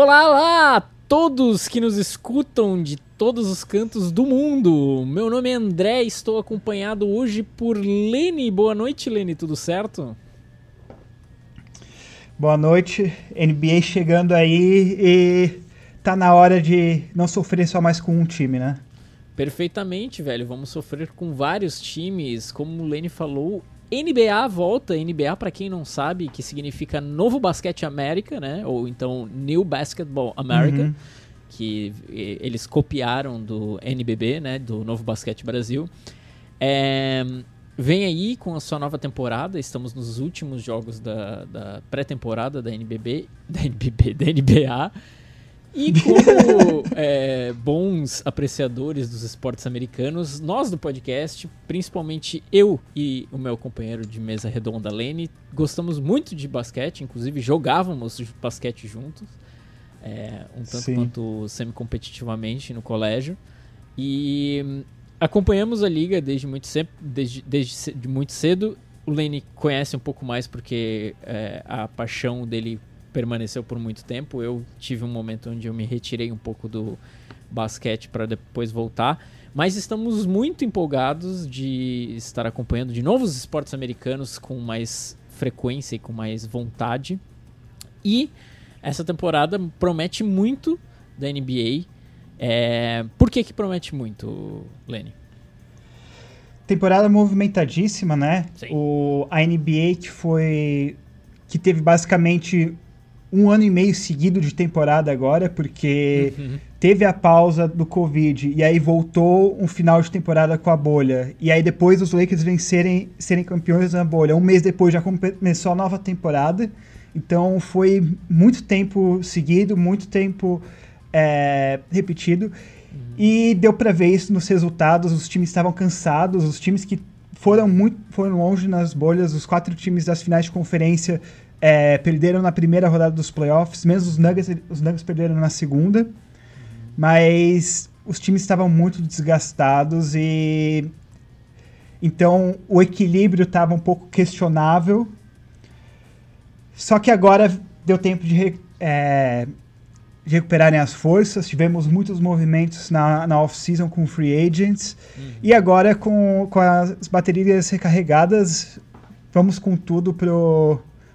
Olá lá, todos que nos escutam de todos os cantos do mundo. Meu nome é André, estou acompanhado hoje por Lene. Boa noite, Lene, tudo certo? Boa noite, NBA chegando aí e tá na hora de não sofrer só mais com um time, né? Perfeitamente, velho. Vamos sofrer com vários times. Como o Lene falou, NBA volta. NBA, para quem não sabe, que significa Novo Basquete América, né? Ou então New Basketball America. Uhum. Que eles copiaram do NBB, né? Do Novo Basquete Brasil. É, vem aí com a sua nova temporada. Estamos nos últimos jogos da, da pré-temporada da NBB, da NBB, da NBA. E como é, bons apreciadores dos esportes americanos, nós do podcast, principalmente eu e o meu companheiro de mesa redonda, Lene, gostamos muito de basquete, inclusive jogávamos basquete juntos, é, um tanto Sim. quanto semi-competitivamente no colégio. E acompanhamos a liga desde muito, cedo, desde, desde muito cedo. O Lane conhece um pouco mais porque é, a paixão dele permaneceu por muito tempo. Eu tive um momento onde eu me retirei um pouco do basquete para depois voltar. Mas estamos muito empolgados de estar acompanhando de novos esportes americanos com mais frequência e com mais vontade. E essa temporada promete muito da NBA. É... Por que, que promete muito, Lenny? Temporada movimentadíssima, né? Sim. O, a NBA que foi. que teve basicamente um ano e meio seguido de temporada agora, porque uhum. teve a pausa do Covid e aí voltou um final de temporada com a bolha. E aí depois os Lakers vencerem serem campeões na bolha. Um mês depois já começou a nova temporada. Então foi muito tempo seguido, muito tempo é, repetido. Uhum. E deu para ver isso nos resultados. Os times estavam cansados, os times que foram muito foram longe nas bolhas, os quatro times das finais de conferência é, perderam na primeira rodada dos playoffs, mesmo os Nuggets, os Nuggets perderam na segunda. Mas os times estavam muito desgastados e então o equilíbrio estava um pouco questionável só que agora deu tempo de, é, de recuperarem as forças. Tivemos muitos movimentos na, na off-season com free agents. Uhum. E agora, com, com as baterias recarregadas, vamos com tudo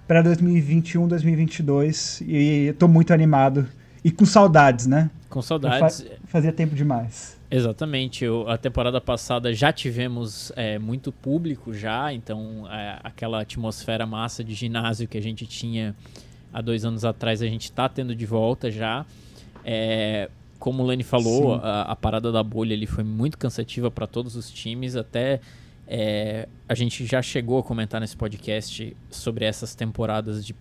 para 2021, 2022. E estou muito animado. E com saudades, né? Com saudades. Fa fazia tempo demais. Exatamente. Eu, a temporada passada já tivemos é, muito público já, então é, aquela atmosfera massa de ginásio que a gente tinha há dois anos atrás a gente está tendo de volta já. É, como o Lenny falou, a, a, parada da bolha ali foi muito cansativa para todos os times, até é, a gente já chegou a comentar nesse podcast sobre essas temporadas de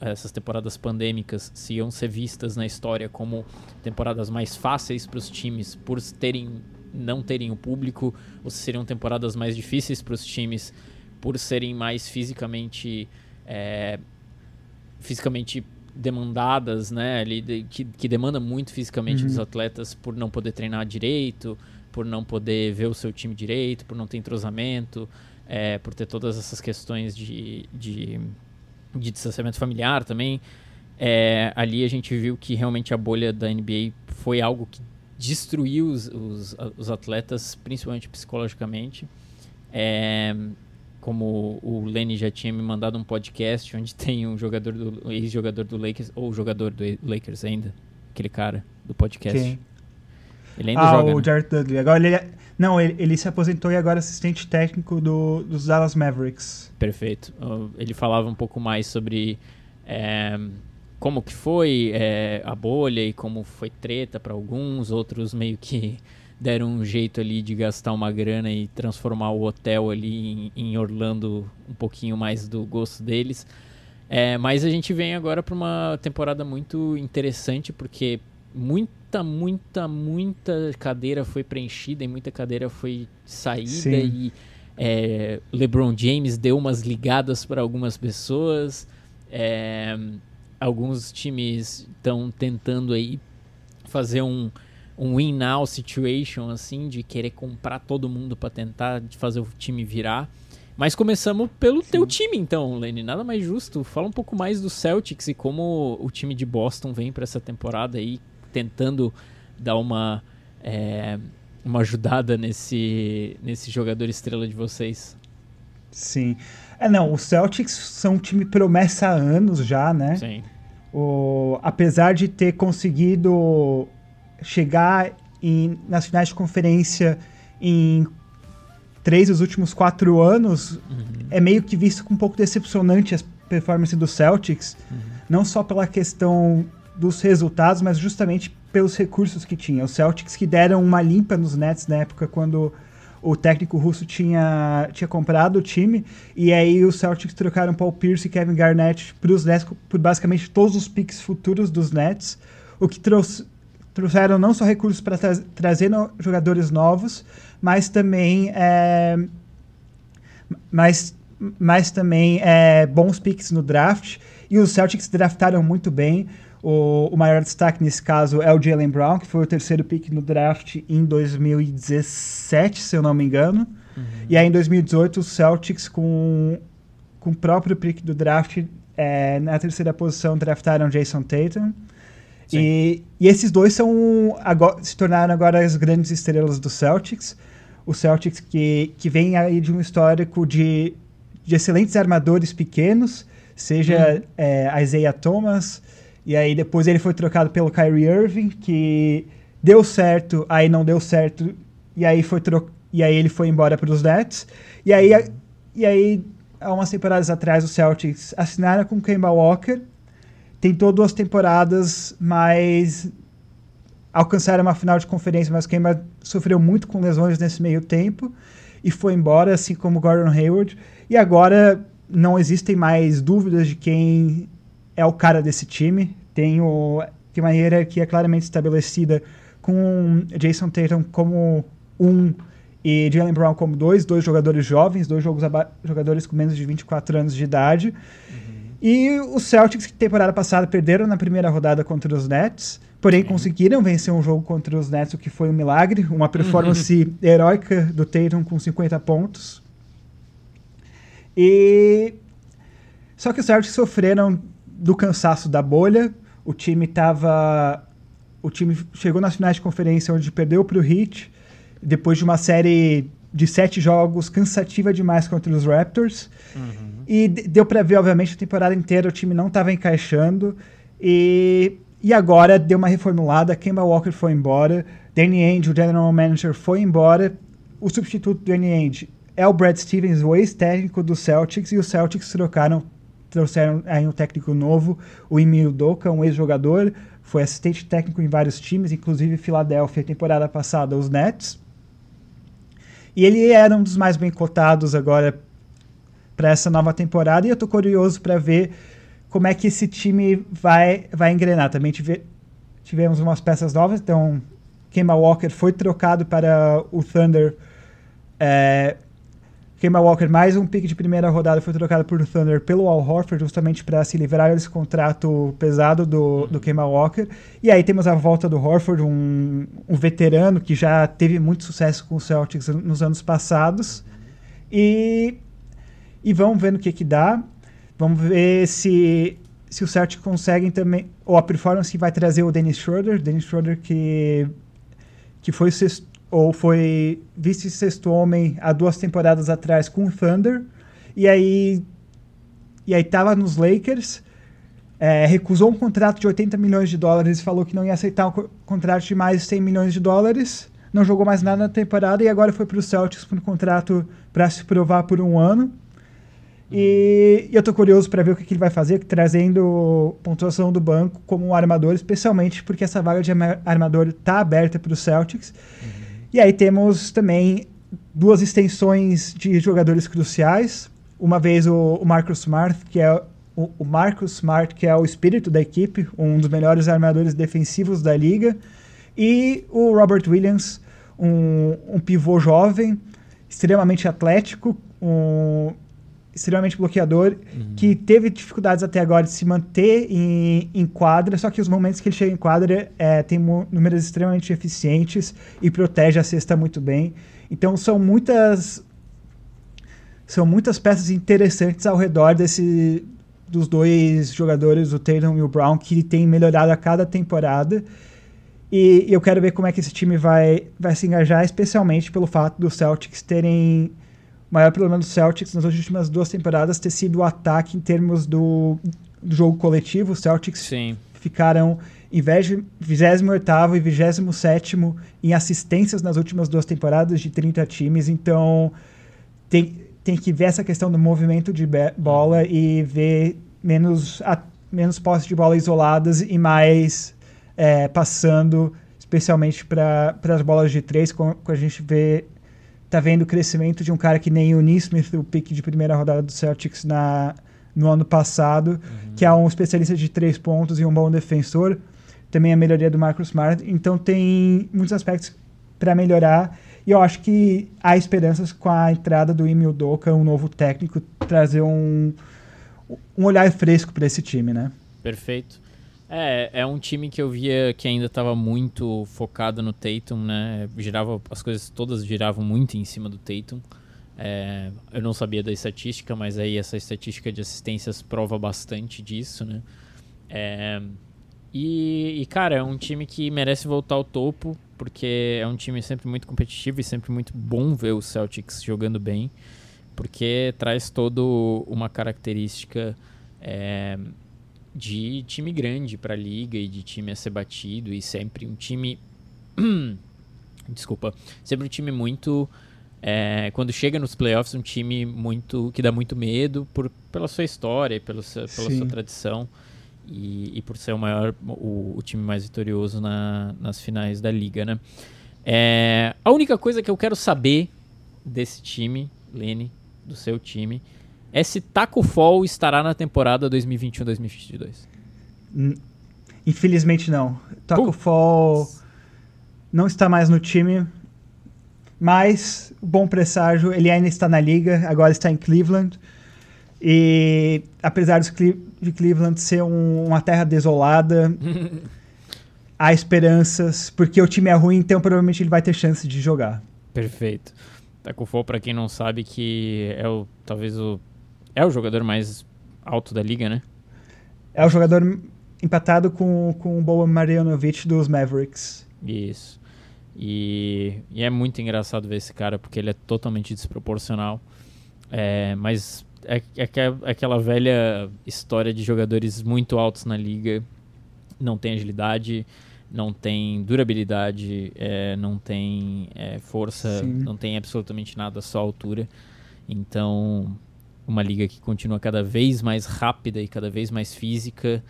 essas temporadas pandêmicas se iam ser vistas na história como temporadas mais fáceis para os times por terem não terem o público ou se seriam temporadas mais difíceis para os times por serem mais fisicamente é, fisicamente demandadas, né, que, que demanda muito fisicamente uhum. dos atletas por não poder treinar direito, por não poder ver o seu time direito, por não ter entrosamento, é, por ter todas essas questões de, de, de distanciamento familiar também. É, ali a gente viu que realmente a bolha da NBA foi algo que destruiu os, os, os atletas, principalmente psicologicamente. É, como o Lenny já tinha me mandado um podcast onde tem um jogador do ex-jogador do Lakers ou jogador do Lakers ainda, aquele cara do podcast. Quem? Ele ainda ah, joga. O né? Jared Dudley. Agora ele é... Não, ele, ele, se aposentou e agora é assistente técnico do, dos Dallas Mavericks. Perfeito. Ele falava um pouco mais sobre é, como que foi é, a bolha e como foi treta para alguns, outros meio que deram um jeito ali de gastar uma grana e transformar o hotel ali em, em Orlando um pouquinho mais do gosto deles. É, mas a gente vem agora para uma temporada muito interessante porque muita, muita, muita cadeira foi preenchida e muita cadeira foi saída Sim. e é, LeBron James deu umas ligadas para algumas pessoas. É, alguns times estão tentando aí fazer um, um win now situation assim de querer comprar todo mundo para tentar fazer o time virar. Mas começamos pelo Sim. teu time, então, Lenny. Nada mais justo. Fala um pouco mais do Celtics e como o time de Boston vem para essa temporada aí, tentando dar uma, é, uma ajudada nesse, nesse jogador estrela de vocês. Sim. É, não, os Celtics são um time promessa há anos já, né? Sim. O, apesar de ter conseguido chegar em, nas finais de conferência em três dos últimos quatro anos, uhum. é meio que visto com um pouco decepcionante a performance do Celtics, uhum. não só pela questão dos resultados, mas justamente pelos recursos que tinha. Os Celtics que deram uma limpa nos Nets na época quando o técnico russo tinha, tinha comprado o time, e aí os Celtics trocaram Paul Pierce e Kevin Garnett para os Nets por basicamente todos os picks futuros dos Nets, o que trouxe, trouxeram não só recursos para tra trazer no, jogadores novos, mas também é, mas, mas também é, bons picks no draft. E os Celtics draftaram muito bem. O, o maior destaque nesse caso é o Jalen Brown, que foi o terceiro pick no draft em 2017, se eu não me engano. Uhum. E aí em 2018 os Celtics com, com o próprio pick do draft é, na terceira posição draftaram Jason Tatum. E, e, esses dois são agora, se tornaram agora as grandes estrelas do Celtics o Celtics que, que vem aí de um histórico de, de excelentes armadores pequenos, seja uhum. é, Isaiah Thomas, e aí depois ele foi trocado pelo Kyrie Irving, que deu certo, aí não deu certo, e aí foi tro e aí ele foi embora para os Nets. E aí, e aí, há umas temporadas atrás, o Celtics assinaram com o Kemba Walker, tentou duas temporadas, mas alcançaram uma final de conferência, mas Kemba sofreu muito com lesões nesse meio tempo e foi embora, assim como Gordon Hayward. E agora não existem mais dúvidas de quem é o cara desse time. Tem, o, tem uma hierarquia claramente estabelecida com Jason Tatum como um e Jalen Brown como dois, dois jogadores jovens, dois jogadores com menos de 24 anos de idade. Uhum. E os Celtics, que temporada passada perderam na primeira rodada contra os Nets, Porém, Sim. conseguiram vencer um jogo contra os Nets, o que foi um milagre. Uma performance heróica do Tatum com 50 pontos. E... Só que os Celtics sofreram do cansaço da bolha. O time estava... O time chegou nas finais de conferência onde perdeu para o Heat. Depois de uma série de sete jogos cansativa demais contra os Raptors. Uhum. E deu para ver, obviamente, a temporada inteira o time não estava encaixando. E e agora deu uma reformulada, Kemba Walker foi embora, Danny Ainge, o general manager, foi embora. O substituto do Danny Ainge é o Brad Stevens, o ex-técnico do Celtics, e os Celtics trocaram, trouxeram aí um técnico novo, o Emil Doka, um ex-jogador, foi assistente técnico em vários times, inclusive Filadélfia, temporada passada, os Nets. E ele era um dos mais bem cotados agora para essa nova temporada, e eu estou curioso para ver como é que esse time vai, vai engrenar. Também tive, tivemos umas peças novas, então Kemba Walker foi trocado para o Thunder. É, Kemba Walker, mais um pick de primeira rodada, foi trocado por Thunder pelo Al Horford, justamente para se livrar desse contrato pesado do, do Kemba Walker. E aí temos a volta do Horford, um, um veterano que já teve muito sucesso com o Celtics nos anos passados. E, e vamos ver no que que dá. Vamos ver se, se o Celtic conseguem também. Ou a performance que vai trazer o Dennis Schroeder. Dennis Schroeder que, que foi sexto, ou foi vice-sexto homem há duas temporadas atrás com o Thunder. E aí. E aí tava nos Lakers. É, recusou um contrato de 80 milhões de dólares e falou que não ia aceitar um contrato de mais 100 milhões de dólares. Não jogou mais nada na temporada e agora foi para o Celtics por um contrato para se provar por um ano. E, eu tô curioso para ver o que, que, ele vai fazer, trazendo pontuação do banco como um armador, especialmente porque essa vaga de armador tá aberta para os Celtics. Uhum. E aí temos também duas extensões de jogadores cruciais. Uma vez o, o Marcus Smart, que é o, o Marcus Smart, que é o espírito da equipe, um dos melhores armadores defensivos da liga, e o Robert Williams, um, um pivô jovem, extremamente atlético, um, extremamente bloqueador, uhum. que teve dificuldades até agora de se manter em, em quadra, só que os momentos que ele chega em quadra é, tem números extremamente eficientes e protege a cesta muito bem. Então são muitas são muitas peças interessantes ao redor desse dos dois jogadores, o Tatum e o Brown, que tem melhorado a cada temporada. E eu quero ver como é que esse time vai, vai se engajar, especialmente pelo fato dos Celtics terem. O maior problema dos Celtics nas últimas duas temporadas ter sido o ataque em termos do, do jogo coletivo. Os Celtics Sim. ficaram em 28 e 27 em assistências nas últimas duas temporadas de 30 times. Então tem, tem que ver essa questão do movimento de bola e ver menos, a, menos posses de bola isoladas e mais é, passando, especialmente para as bolas de três, com, com a gente vê tá vendo o crescimento de um cara que nem o Neesmith, o pick de primeira rodada do Celtics na, no ano passado, uhum. que é um especialista de três pontos e um bom defensor. Também a melhoria do Marcus Smart. Então tem muitos aspectos para melhorar. E eu acho que há esperanças com a entrada do Emil Doka, um novo técnico, trazer um, um olhar fresco para esse time, né? Perfeito. É, é um time que eu via que ainda estava muito focado no Tatum, né? Girava, as coisas todas giravam muito em cima do Tatum. É, eu não sabia da estatística, mas aí essa estatística de assistências prova bastante disso, né? É, e, e, cara, é um time que merece voltar ao topo, porque é um time sempre muito competitivo e sempre muito bom ver o Celtics jogando bem, porque traz todo uma característica é, de time grande para a liga e de time a ser batido e sempre um time desculpa sempre um time muito é, quando chega nos playoffs um time muito que dá muito medo por pela sua história pelo seu, pela sua tradição e, e, por ser o maior o, o time mais vitorioso na, nas finais da liga né? É, a única coisa que eu quero saber desse time Lene do seu time é se Taco Fall estará na temporada 2021-2022. Infelizmente não. Taco Fall não está mais no time, mas bom presságio, ele ainda está na liga, agora está em Cleveland. E apesar de Cleveland ser um, uma terra desolada, há esperanças, porque o time é ruim, então provavelmente ele vai ter chance de jogar. Perfeito. Taco Fall, para quem não sabe, que é o talvez o é o jogador mais alto da liga, né? É o jogador empatado com, com o Boban Marjanovic dos Mavericks. Isso. E, e, é muito engraçado ver esse cara, porque ele é totalmente desproporcional. É, mas é, é, é aquela velha história de jogadores muito altos na liga, não tem agilidade, não tem durabilidade, é, não tem é, força, Sim. não tem absolutamente nada, só altura. Então, uma liga que continua cada vez mais rápida e cada vez mais física.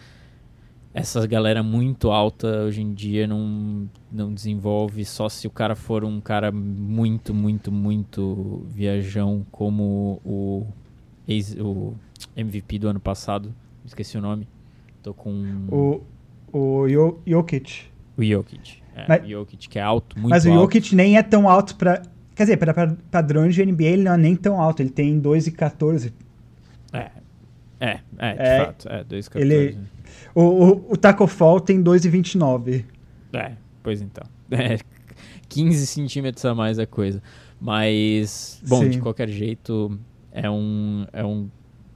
Essa galera muito alta hoje em dia não, não desenvolve só se o cara for um cara muito, muito, muito viajão como o, ex, o MVP do ano passado. Esqueci o nome. Tô com. O, o Jokic. O Jokic. É, mas, o Jokic, que é alto, muito Mas o Jokic nem é tão alto para Quer dizer, para padrões de NBA ele não é nem tão alto, ele tem 2,14. É, é, é, de é, fato, é 2,14. Ele, o, o, o Taco Fall tem 2,29. É, pois então. É, 15 centímetros a mais a coisa. Mas, bom, Sim. de qualquer jeito, é um, é um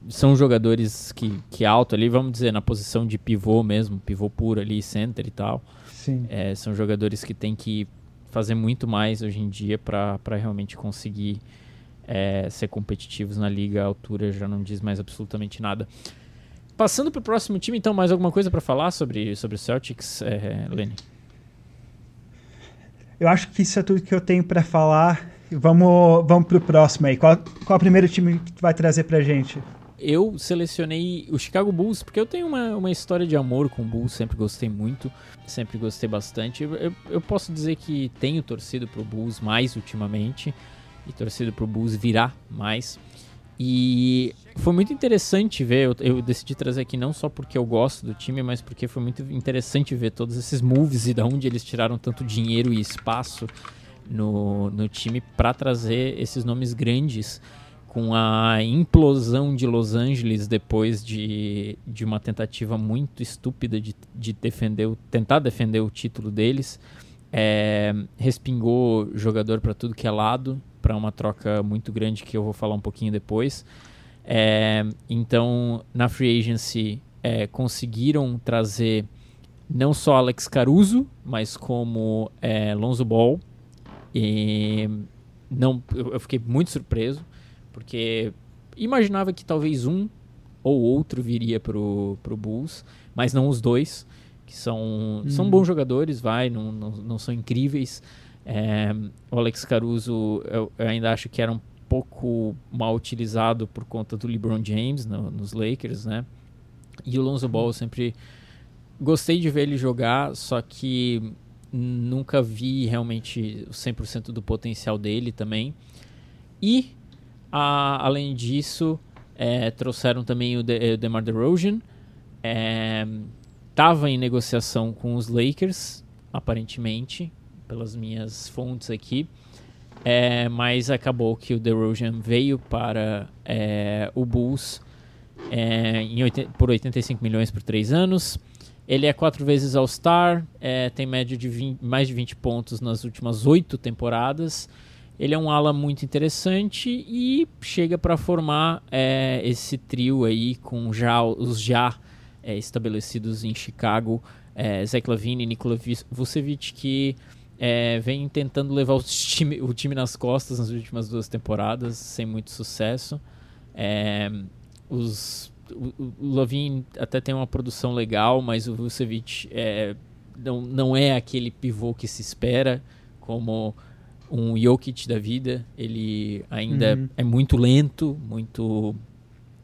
são jogadores que, que alto ali, vamos dizer, na posição de pivô mesmo, pivô puro ali, center e tal. Sim. É, são jogadores que têm que fazer muito mais hoje em dia para realmente conseguir é, ser competitivos na liga. A altura já não diz mais absolutamente nada. Passando para o próximo time, então, mais alguma coisa para falar sobre, sobre o Celtics, é, Lenny? Eu acho que isso é tudo que eu tenho para falar. Vamos, vamos para o próximo aí. Qual, qual é o primeiro time que tu vai trazer para gente? Eu selecionei o Chicago Bulls porque eu tenho uma, uma história de amor com o Bulls, sempre gostei muito, sempre gostei bastante. Eu, eu posso dizer que tenho torcido pro Bulls mais ultimamente e torcido pro Bulls virar mais. E foi muito interessante ver, eu, eu, decidi trazer aqui não só porque eu gosto do time, mas porque foi muito interessante ver todos esses moves e de onde eles tiraram tanto dinheiro e espaço no, no time para trazer esses nomes grandes com a implosão de Los Angeles depois de, de uma tentativa muito estúpida de, de defender tentar defender o título deles. É, respingou jogador para tudo que é lado para uma troca muito grande que eu vou falar um pouquinho depois. É, então, na free agency, é, conseguiram trazer não só Alex Caruso, mas como é, Lonzo Ball. E não, eu fiquei muito surpreso, porque imaginava que talvez um ou outro viria pro, pro Bulls, mas não os dois, que são, uhum. são bons jogadores, vai, não, não, não são incríveis. É, o Alex Caruso, eu, eu, ainda acho que era um pouco mal utilizado por conta do LeBron James no, nos Lakers, né? E o Lonzo Ball eu sempre gostei de ver ele jogar, só que nunca vi realmente o 100% do potencial dele também. E, além disso, é, trouxeram também o, o DeMar DeRozan. Estava é, em negociação com os Lakers, aparentemente, pelas minhas fontes aqui. É, mas acabou que o DeRozan veio para é, o Bulls é, em, por 85 milhões por três anos. Ele é quatro vezes All-Star, é, tem média de 20, mais de 20 pontos nas últimas oito temporadas. Ele é um ala muito interessante e chega para formar é, esse trio aí com já os já é, estabelecidos em Chicago, é, Zach Lavine e Nikola Vucevic, que é, vem tentando levar o time, o time nas costas nas últimas duas temporadas, sem muito sucesso. É, os, o, o Lavine até tem uma produção legal, mas o Vucevic é, não, não é aquele pivô que se espera, como um Jokic da vida. Ele ainda uhum. é muito lento, muito.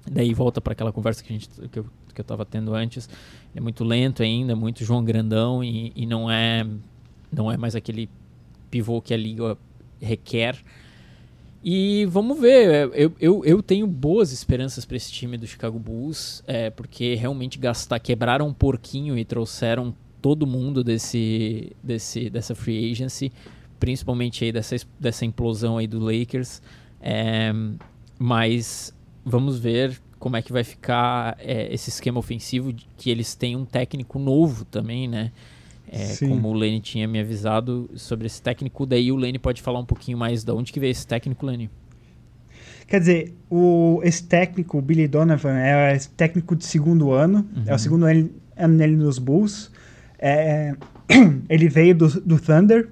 Daí volta para aquela conversa que, a gente, que, eu, que eu tava tendo antes. É muito lento ainda, muito João Grandão e, e não é não é mais aquele pivô que a liga requer. E vamos ver, eu, eu, eu tenho boas esperanças para esse time do Chicago Bulls, é, porque realmente gastar, quebraram um porquinho e trouxeram todo mundo desse, desse, dessa free agency principalmente aí dessa, dessa implosão aí do Lakers. É, mas vamos ver como é que vai ficar é, esse esquema ofensivo, que eles têm um técnico novo também, né? É, como o Lenny tinha me avisado sobre esse técnico, daí o Lenny pode falar um pouquinho mais de onde que veio esse técnico, Lenny. Quer dizer, o, esse técnico, o Billy Donovan, é técnico de segundo ano, uhum. é o uhum. segundo ano, ano nele nos Bulls. É, ele veio do, do Thunder,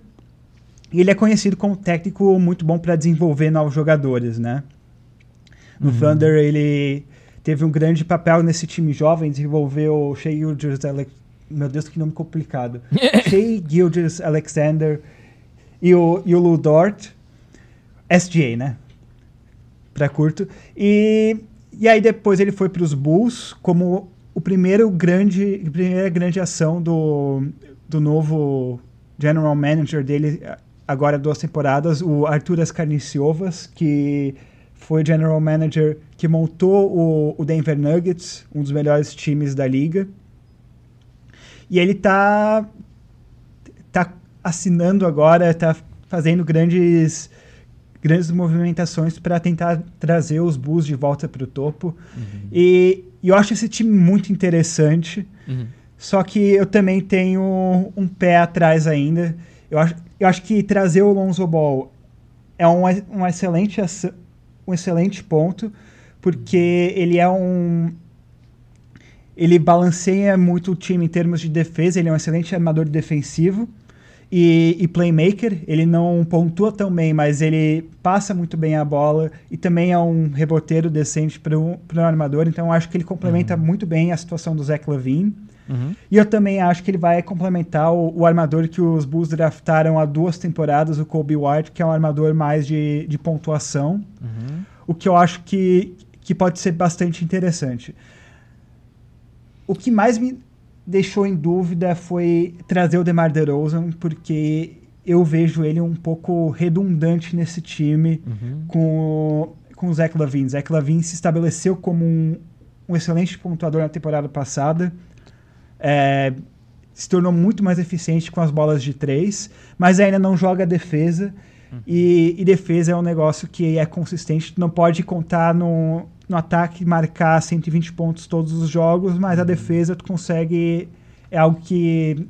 e ele é conhecido como técnico muito bom para desenvolver novos jogadores, né? No uhum. Thunder, ele teve um grande papel nesse time jovem, desenvolveu o Shea Gilgis Meu Deus, que nome complicado. Shea Gilgis Alexander e o, e o Lou Dort. SGA, né? Pra curto. E, e aí depois ele foi para os Bulls como o primeiro grande, primeira grande ação do, do novo general manager dele, agora duas temporadas, o Arthur Ascarniciovas, que foi general manager que montou o, o, Denver Nuggets, um dos melhores times da liga. E ele tá, tá assinando agora, tá fazendo grandes grandes movimentações para tentar trazer os Bulls de volta para o topo. Uhum. E, e, eu acho esse time muito interessante. Uhum. Só que eu também tenho um pé atrás ainda. Eu acho, eu acho que trazer o Lonzo Ball é um, um, excelente, um excelente ponto, porque ele é um. Ele balanceia muito o time em termos de defesa, ele é um excelente armador defensivo e, e playmaker. Ele não pontua tão bem, mas ele passa muito bem a bola e também é um reboteiro decente para um, armador, então eu acho que ele complementa uhum. muito bem a situação do Zach Levine. Uhum. E eu também acho que ele vai complementar o, o, armador que os Bulls draftaram há duas temporadas, o Kobe White, que é um armador mais de, de pontuação. Uhum. O que eu acho que, que pode ser bastante interessante. O que mais me deixou em dúvida foi trazer o DeMar DeRozan, porque eu vejo ele um pouco redundante nesse time uhum. com, com o Zach Lavine. Zach Lavine se estabeleceu como um, um excelente pontuador na temporada passada é, se tornou muito mais eficiente com as bolas de três, mas ainda não joga defesa. Uhum. E, e, defesa é um negócio que é consistente. Não pode contar no, no ataque marcar 120 pontos todos os jogos, mas uhum. a defesa tu consegue. É algo que.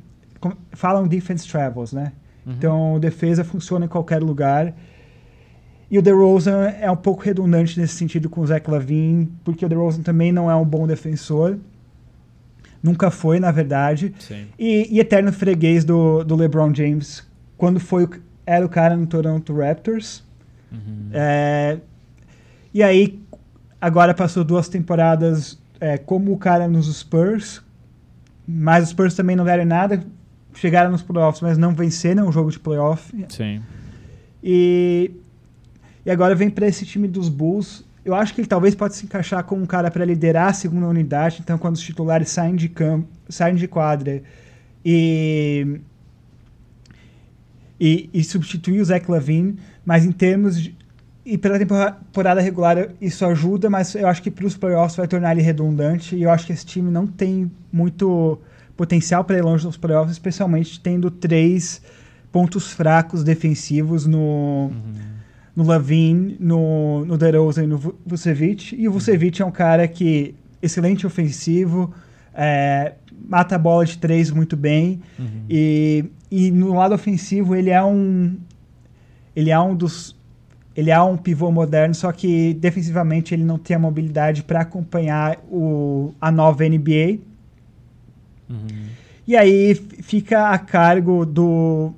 Falam defense travels, né? Uhum. Então, defesa funciona em qualquer lugar. E o DeRozan é um pouco redundante nesse sentido com o Zach Lavine, porque o DeRozan também não é um bom defensor. Nunca foi, na verdade. E, e, eterno freguês do, do LeBron James, quando foi era o cara no Toronto Raptors. Uhum. É, e aí, agora passou duas temporadas é, como o cara nos Spurs, mas os Spurs também não deram nada. Chegaram nos playoffs, mas não venceram o jogo de playoff. Sim. E, e agora vem para esse time dos Bulls. Eu acho que ele talvez pode se encaixar como um cara para liderar a segunda unidade. Então, quando os titulares saem de campo, saem de quadra e e, e substituir o Zach Lavine, mas em termos de, e pela temporada regular isso ajuda, mas eu acho que para os playoffs vai tornar ele redundante e eu acho que esse time não tem muito potencial para ir longe nos playoffs, especialmente tendo três pontos fracos defensivos no, uhum. no Lavin, no, no DeRozan e no Vucevic. E o Vucevic é um cara que excelente ofensivo, é, mata a bola de três muito bem uhum. e, e no lado ofensivo ele é um ele é um dos ele é um pivô moderno, só que defensivamente ele não tem a mobilidade para acompanhar o, a nova NBA. Uhum. E aí fica a cargo do,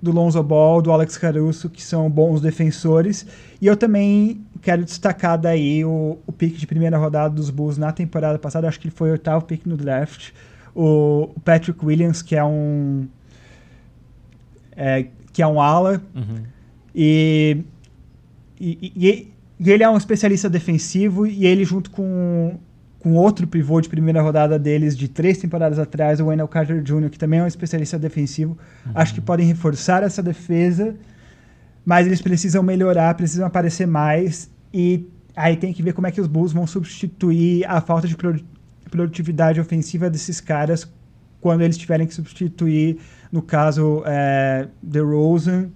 do Lonzo Ball, do Alex Caruso, que são bons defensores. E eu também quero destacar daí o, o pique de primeira rodada dos Bulls na temporada passada. Acho que ele foi o oitavo pique no draft. O, o Patrick Williams, que é um... É, que é um ala. Uhum. E e, e, e, ele é um especialista defensivo e ele junto com, com outro pivô de primeira rodada deles de três temporadas atrás, o Wendell Carter Jr., que também é um especialista defensivo, uhum. acho que podem reforçar essa defesa, mas eles precisam melhorar, precisam aparecer mais e aí tem que ver como é que os Bulls vão substituir a falta de produtividade ofensiva desses caras quando eles tiverem que substituir, no caso, é, DeRozan,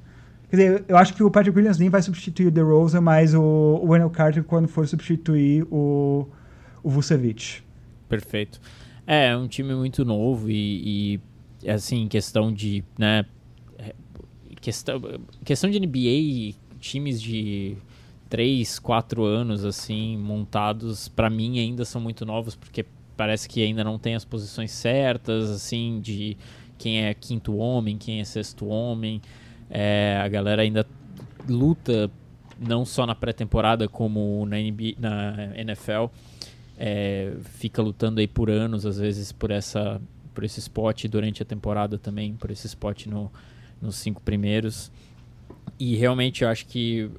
Quer dizer, eu acho que o Patrick Williams nem vai substituir o DeRozan, mas o, o Wendell Carter quando for substituir o, o Vucevic. Perfeito. É, é um time muito novo e, e assim, questão de, né, questão, questão de NBA, times de 3, 4 anos, assim, montados, para mim ainda são muito novos, porque parece que ainda não tem as posições certas, assim, de quem é quinto homem, quem é sexto homem. É, a galera ainda luta não só na pré-temporada como na, NBA, na NFL. É, fica lutando aí por anos, às vezes por essa por esse spot durante a temporada também, por esse spot no, nos cinco primeiros. E realmente eu acho que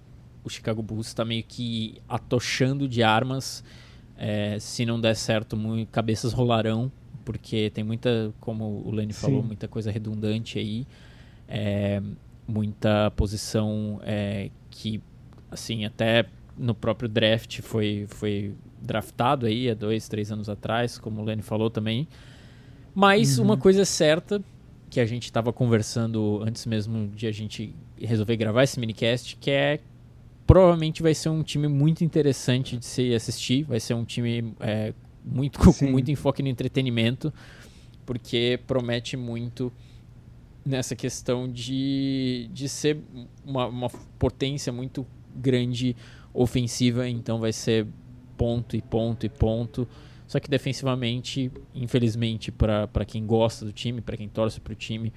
o Chicago Bulls está meio que atochando de armas. É, se não der certo, muito, cabeças rolarão, porque tem muita, como o Lenny falou, muita coisa redundante aí. É, muita posição é, que, assim, até no próprio draft foi, foi draftado aí há dois, três anos atrás, como o Lenny falou também. Mas uhum. uma coisa é certa, que a gente estava conversando antes mesmo de a gente resolver gravar esse minicast, que é provavelmente vai ser um time muito interessante de se assistir, vai ser um time é, muito com muito enfoque no entretenimento, porque promete muito nessa questão de, de ser uma, uma potência muito grande ofensiva, então vai ser ponto e ponto e ponto. Só que defensivamente, infelizmente, para quem gosta do time, para quem torce para o time,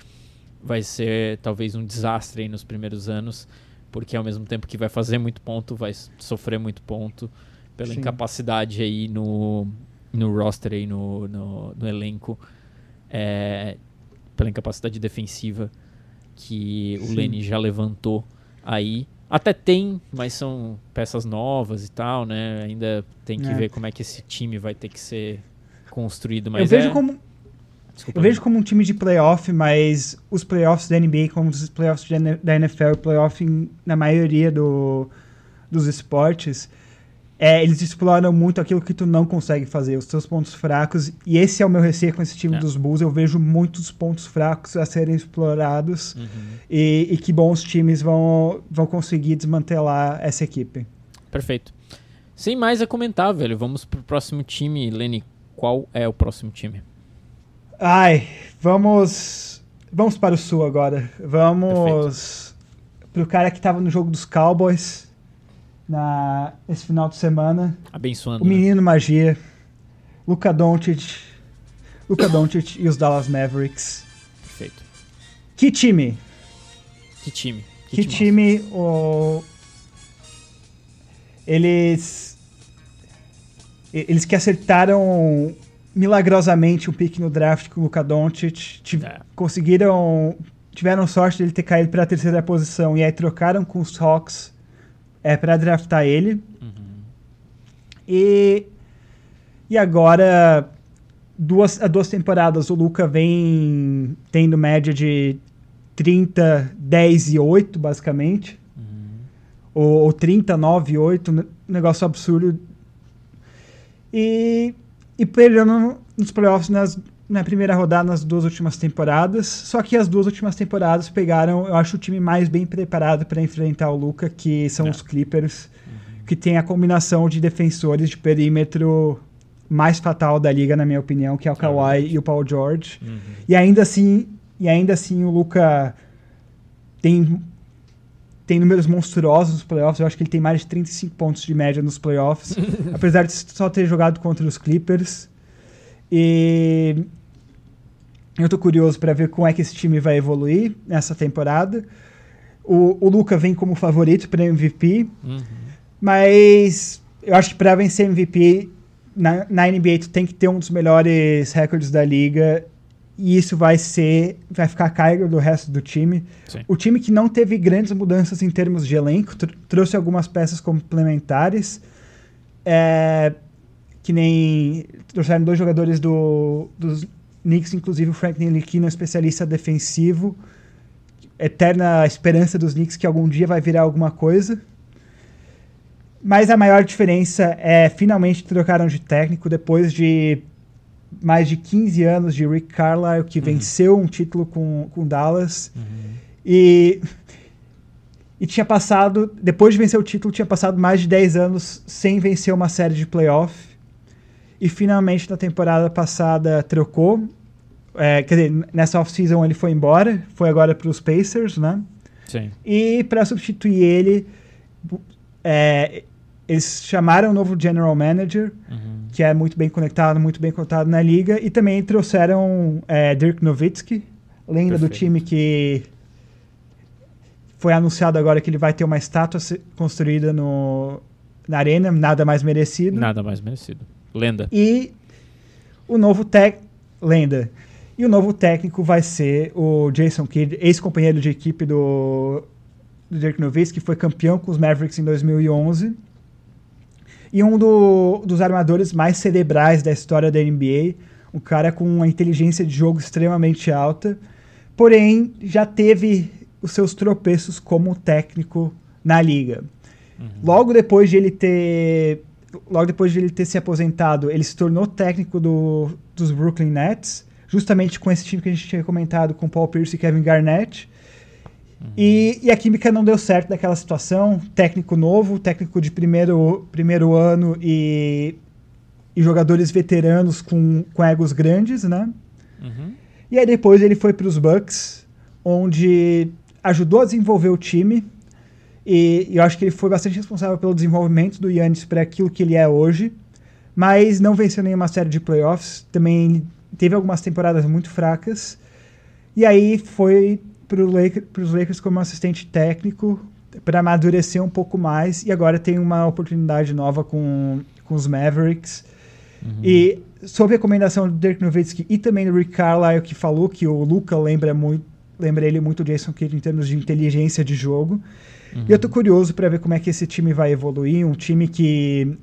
vai ser talvez um desastre nos primeiros anos, porque ao mesmo tempo que vai fazer muito ponto, vai sofrer muito ponto pela Sim. incapacidade aí no, no roster, aí no, no, no elenco é, pela incapacidade defensiva que o Lenny já levantou aí. Até tem, mas são peças novas e tal, né? Ainda tem que é. ver como é que esse time vai ter que ser construído. Mas eu vejo é... como Desculpa, eu vejo como um time de playoff, mas os playoffs da NBA, como os playoffs da NFL, playoff na maioria do, dos esportes, é, eles exploram muito aquilo que tu não consegue fazer, os teus pontos fracos. E esse é o meu receio com esse time é. dos Bulls. Eu vejo muitos pontos fracos a serem explorados. Uhum. E, e, que bons times vão, vão conseguir desmantelar essa equipe. Perfeito. Sem mais a comentar, velho. Vamos pro próximo time. Lenny, qual é o próximo time? Ai, vamos. Vamos para o sul agora. Vamos Perfeito. pro cara que tava no jogo dos Cowboys na, esse final de semana. Abençoando. O né? menino né? magia, Luca Doncic, Luca Doncic e os Dallas Mavericks. Perfeito. Que time? Que time? Que, que time, o... eles eles que acertaram milagrosamente um pique no draft com o Luka Doncic, é. conseguiram tiveram sorte de ele ter caído para a terceira posição e aí trocaram com os Hawks é, para draftar ele. Uhum. E, e agora, duas, há duas temporadas, o Luca vem tendo média de 30, 10 e 8, basicamente. Uhum. Ou, ou 30, 9 e 8, um negócio absurdo. E, e perdendo nos playoffs nas na primeira rodada nas duas últimas temporadas. Só que as duas últimas temporadas pegaram, eu acho, o time mais bem preparado para enfrentar o Luca, que são é. os Clippers, uhum. que tem a combinação de defensores de perímetro mais fatal da liga, na minha opinião, que é o Kawhi e o Paul George. Uhum. E ainda assim, e ainda assim o Luca tem tem números monstruosos nos playoffs. Eu acho que ele tem mais de 35 pontos de média nos playoffs, apesar de só ter jogado contra os Clippers. E eu tô curioso para ver como é que esse time vai evoluir nessa temporada. O, o Luca vem como favorito para MVP, uhum. mas eu acho que para vencer MVP na, na NBA tu tem que ter um dos melhores recordes da liga e isso vai ser vai ficar a cargo do resto do time. Sim. O time que não teve grandes mudanças em termos de elenco tr trouxe algumas peças complementares, é, que nem trouxeram dois jogadores do, dos Knicks, inclusive o Frank Ntilikina, especialista defensivo, eterna esperança dos Knicks que algum dia vai virar alguma coisa. Mas a maior diferença é finalmente trocaram de técnico depois de mais de 15 anos de Rick Carlisle, que uhum. venceu um título com, com Dallas. Uhum. E, e tinha passado, depois de vencer o título, tinha passado mais de 10 anos sem vencer uma série de playoff e finalmente na temporada passada trocou. É, quer dizer, nessa off-season ele foi embora, foi agora para os Pacers, né? Sim. E para substituir ele, é, eles chamaram um novo general manager, uhum. que é muito bem conectado, muito bem conectado na liga, e também trouxeram é, Dirk Nowitzki, lenda Perfeito. do time que foi anunciado agora que ele vai ter uma estátua construída no, na arena, nada mais merecido. Nada mais merecido. Lenda. E o novo tec lenda. E o novo técnico vai ser o Jason Kidd, ex-companheiro de equipe do, do Dirk Nowitzki, que foi campeão com os Mavericks em 2011. E um do, dos armadores mais cerebrais da história da NBA. Um cara com uma inteligência de jogo extremamente alta. Porém, já teve os seus tropeços como técnico na liga. Uhum. Logo depois de ele ter logo depois de ele ter se aposentado, ele se tornou técnico do, dos Brooklyn Nets, justamente com esse time que a gente tinha comentado, com Paul Pierce e Kevin Garnett. Uhum. E, e, a química não deu certo naquela situação. Técnico novo, técnico de primeiro, primeiro ano e, e jogadores veteranos com, com egos grandes, né? Uhum. E aí depois ele foi para os Bucks, onde ajudou a desenvolver o time, e eu acho que ele foi bastante responsável pelo desenvolvimento do Yannis para aquilo que ele é hoje, mas não venceu nenhuma série de playoffs. Também teve algumas temporadas muito fracas. E aí foi para os Lakers como assistente técnico para amadurecer um pouco mais. E agora tem uma oportunidade nova com, com os Mavericks. Uhum. E sob recomendação do Dirk Nowitzki e também do Rick Carlisle, que falou que o Luca lembra muito lembra ele muito do Jason Kidd em termos de inteligência de jogo. Uhum. E eu tô curioso para ver como é que esse time vai evoluir. Um time que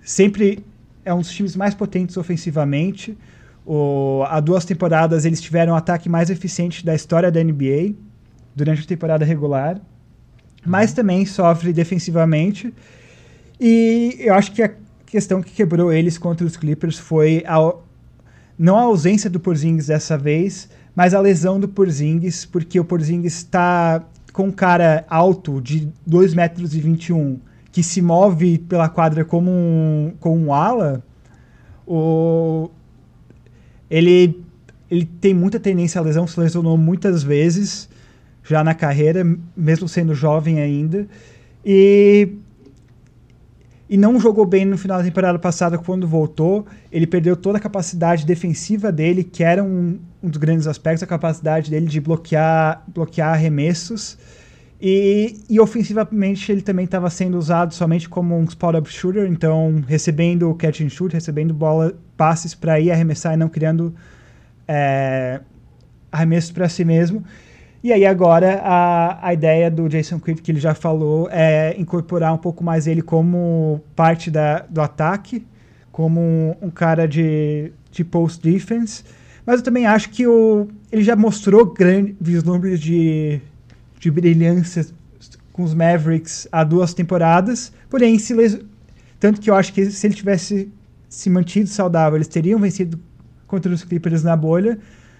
sempre é um dos times mais potentes ofensivamente. O, há duas temporadas eles tiveram o ataque mais eficiente da história da NBA durante a temporada regular, uhum. mas também sofre defensivamente. E eu acho que a questão que quebrou eles contra os Clippers foi a, não a ausência do Porzingis dessa vez, mas a lesão do Porzingis, porque o Porzingis está com um cara alto de 2 metros e 21 que se move pela quadra como um, como um ala, o, ele, ele tem muita tendência à lesão, se lesionou muitas vezes. já na carreira, mesmo sendo jovem ainda. E e não jogou bem no final da temporada passada quando voltou. Ele perdeu toda a capacidade defensiva dele, que era um, um dos grandes aspectos, a capacidade dele de bloquear, bloquear arremessos. E, e ofensivamente ele também estava sendo usado somente como um spot-up shooter, então recebendo catch and shoot, recebendo bola, passes para ir arremessar e não criando é, arremessos para si mesmo. E aí agora a, a ideia do Jason Kidd, que ele já falou, é incorporar um pouco mais ele como parte da, do ataque, como um, um cara de, de post defense. Mas eu também acho que o, ele já mostrou grandes vislumbres de, de brilhância com os Mavericks há duas temporadas. Porém, se les... tanto que eu acho que se ele tivesse se mantido saudável, eles teriam vencido contra os Clippers na bolha.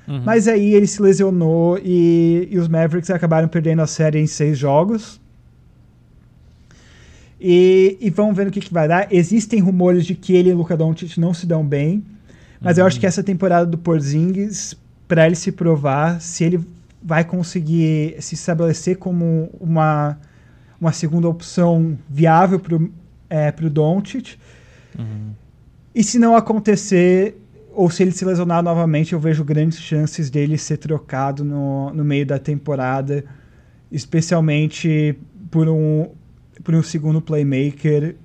Uhum. Mas aí ele se lesionou e, e, os Mavericks acabaram perdendo a série em seis jogos. E, e vamos ver o que, que, vai dar. Existem rumores de que ele e o Luka Doncic não se dão bem. Mas uhum. eu acho que essa temporada do Porzingis, para ele se provar se ele vai conseguir se estabelecer como uma, uma segunda opção viável para o é, Doncic. Uhum. E se não acontecer, ou se ele se lesionar novamente, eu vejo grandes chances dele ser trocado no, no meio da temporada, especialmente por um, por um segundo playmaker.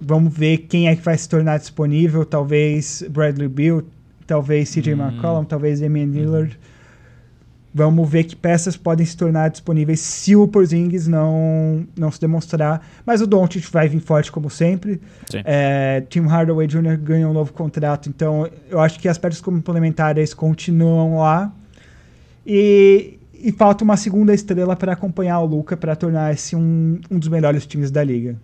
Vamos ver quem é que vai se tornar disponível. Talvez Bradley Beal, talvez CJ hum. McCollum, talvez Damian Lillard. Hum. Vamos ver que peças podem se tornar disponíveis se o Porzingis não, não se demonstrar. Mas o Doncic vai vir forte como sempre. É, Tim Hardaway Jr. ganha um novo contrato, então eu acho que as peças complementares continuam lá. E, e falta uma segunda estrela para acompanhar o Luca para tornar esse um, um dos melhores times da liga.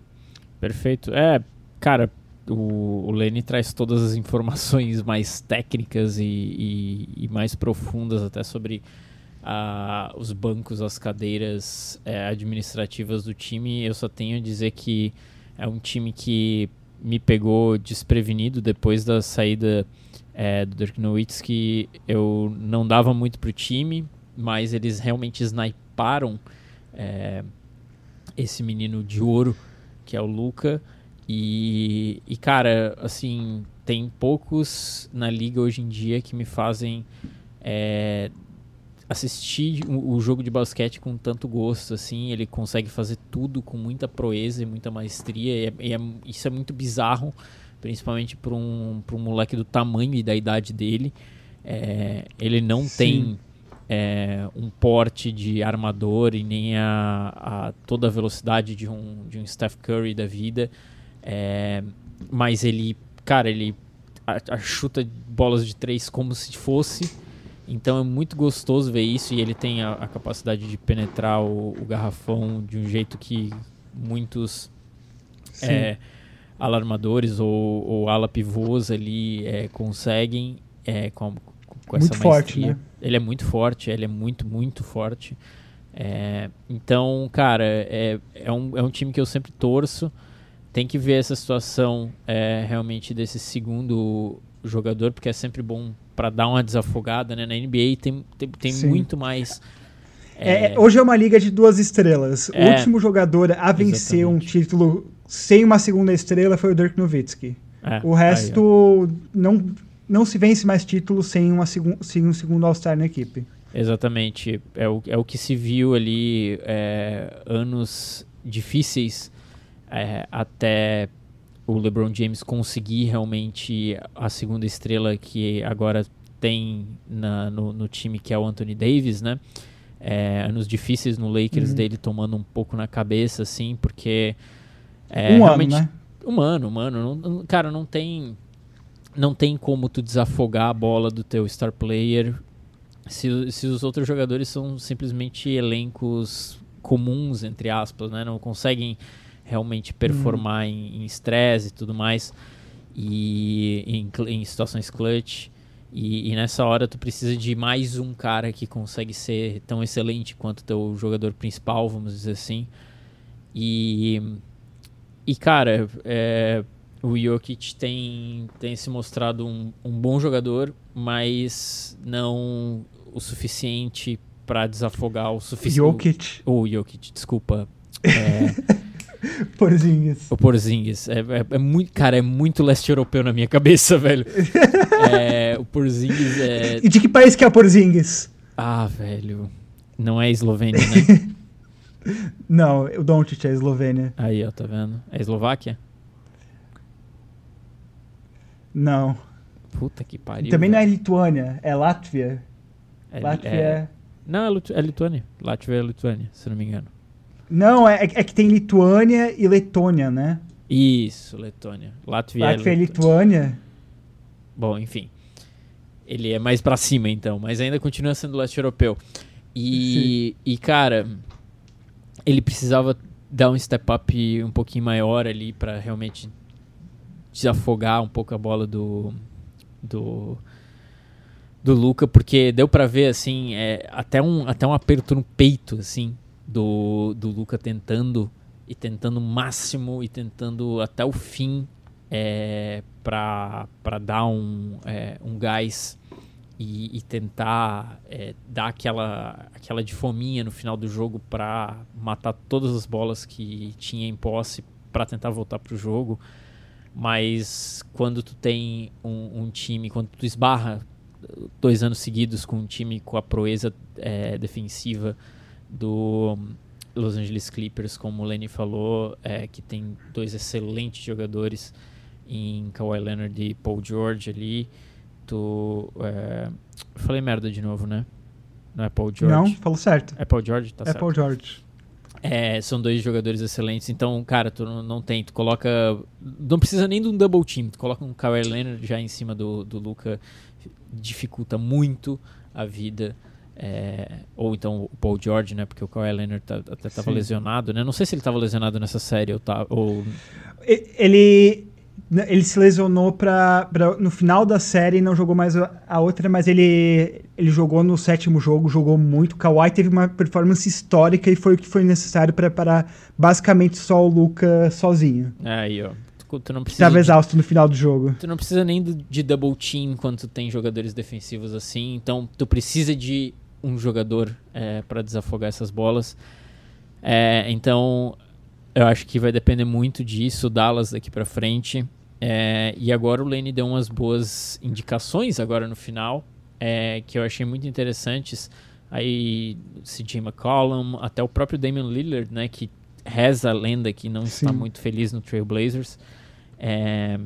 Perfeito. É, cara, o, o Lenny traz todas as informações mais técnicas e, e, e mais profundas até sobre a, os bancos, as cadeiras é, administrativas do time. Eu só tenho a dizer que é um time que me pegou desprevenido depois da saída é, do Dirk Nowitzki. Eu não dava muito pro time, mas eles realmente sniparam é, esse menino de ouro que é o Luca. E, e, cara, assim, tem poucos na liga hoje em dia que me fazem é, assistir o, jogo de basquete com tanto gosto, assim, ele consegue fazer tudo com muita proeza e muita maestria, e, é, é, isso é muito bizarro, principalmente para um, um moleque do tamanho e da idade dele. É, ele não Sim. tem é, um porte de armador e nem a, a, toda a velocidade de um, de um Steph Curry da vida, é, mas ele, cara, ele a, a chuta bolas de três como se fosse então é muito gostoso ver isso e ele tem a, a capacidade de penetrar o, o, garrafão de um jeito que muitos é, alarmadores ou, ou ala pivôs ali é, conseguem é, com, com muito forte, né? Ele é muito forte, ele é muito, muito forte. É, então, cara, é, é, um, é um time que eu sempre torço. Tem que ver essa situação é, realmente desse segundo jogador, porque é sempre bom para dar uma desafogada, né? Na NBA tem, tem, tem muito mais. É... É, hoje é uma liga de duas estrelas. É, o último jogador a vencer exatamente. um título sem uma segunda estrela foi o Dirk Nowitzki. É, o resto aí, não, não se vence mais títulos sem, uma segu sem um segundo All-Star na equipe. Exatamente. É o, é o que se viu ali é, anos difíceis é, até o LeBron James conseguir realmente a segunda estrela que agora tem na, no, no, time, que é o Anthony Davis, né? É, anos difíceis no Lakers uhum. dele tomando um pouco na cabeça, assim, porque. É, um realmente, ano, né? Ano, um ano. Não, cara, não tem. Não tem como tu desafogar a bola do teu star player se, se os outros jogadores são simplesmente elencos comuns, entre aspas, né? Não conseguem realmente performar uhum. em estresse e tudo mais, e em, em situações clutch. E, e, nessa hora tu precisa de mais um cara que consegue ser tão excelente quanto teu jogador principal, vamos dizer assim. E, e cara, é, o Jokic tem, tem se mostrado um, um bom jogador, mas não o suficiente para desafogar o suficiente. Jokic. O Jokic, desculpa. É, Porzingis. O Porzingis. É, é, é, muito, cara, é muito leste europeu na minha cabeça, velho. é, o Porzingis é. E de que país que é o Porzingis? Ah, velho. Não é Eslovênia, né? Não, o Doncic é Eslovênia. Aí, ó, tá vendo? É Eslováquia? Não. Puta que pariu. Também não é Lituânia, é Látvia. É, Látvia é... Não, é, Lut é Lituânia. Látvia é Lituânia, se não me engano. Não, é, é que tem Lituânia e Letônia, né? Isso, Letônia. Látvia, Látvia é e Lituânia. Bom, enfim. Ele é mais pra cima, então, mas ainda continua sendo leste europeu. E, e cara, ele precisava dar um step up um pouquinho maior ali para realmente desafogar um pouco a bola do do do Luca, porque deu para ver assim, é, até um até um aperto no peito assim do do Luca tentando e tentando o máximo e tentando até o fim é, para dar um, é, um gás e, e tentar é, dar aquela, aquela de fominha no final do jogo para matar todas as bolas que tinha em posse para tentar voltar para o jogo. Mas quando tu tem um, um, time, quando tu esbarra dois anos seguidos com um time com a proeza é, defensiva do Los Angeles Clippers, como o Lenny falou, é, que tem dois excelentes jogadores em Kawhi Leonard e Paul George ali, tu. É... Falei merda de novo, né? Não é Paul George? Não, falou certo. É Paul George? Tá é certo. Paul George. É, são dois jogadores excelentes, então, cara, tu não, não, tem, tu coloca. Não precisa nem de um double team, tu coloca um Kawhi Leonard já em cima do, do Luca, dificulta muito a vida. É, ou então o Paul George, né? Porque o Kawhi Leonard tá, até estava lesionado, né? Não sei se ele estava lesionado nessa série ou, tá, ou... Ele né, ele se lesionou pra, pra, no final da série não jogou mais a, a, outra, mas ele, ele jogou no sétimo jogo, jogou muito. Kawhi teve uma performance histórica e foi o que foi necessário para parar basicamente só o Luca sozinho. Aí, ó. Tu, não precisa Estava exausto no final do jogo. Tu não precisa nem de double team quando tu tem jogadores defensivos assim. Então, tu precisa de um jogador é, para desafogar essas bolas. É, então, eu acho que vai depender muito disso, Dallas daqui para frente. É, e agora o Lane deu umas boas indicações agora no final, é, que eu achei muito interessantes. Aí CJ McCollum, até o próprio Damian Lillard, né, que reza a lenda que não Sim. está muito feliz no Trailblazers. É,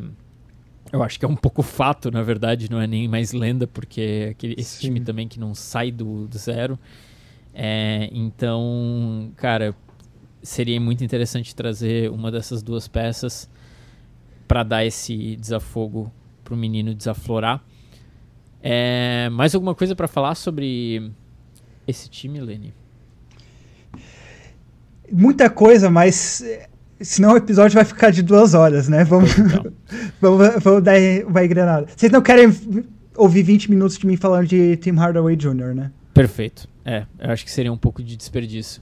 eu acho que é um pouco fato, na verdade, não é nem mais lenda, porque é aquele, esse Sim. time também que não sai do, do zero. É, então, cara, seria muito interessante trazer uma dessas duas peças para dar esse desafogo para o menino desaflorar. É, mais alguma coisa para falar sobre esse time, Lenny? Muita coisa, mas senão o episódio vai ficar de duas horas, né? Vamos, vamos, vamos dar vai granada. Vocês não querem ouvir 20 minutos de mim falando de Tim Hardaway Jr., né? Perfeito. É, eu acho que seria um pouco de desperdício.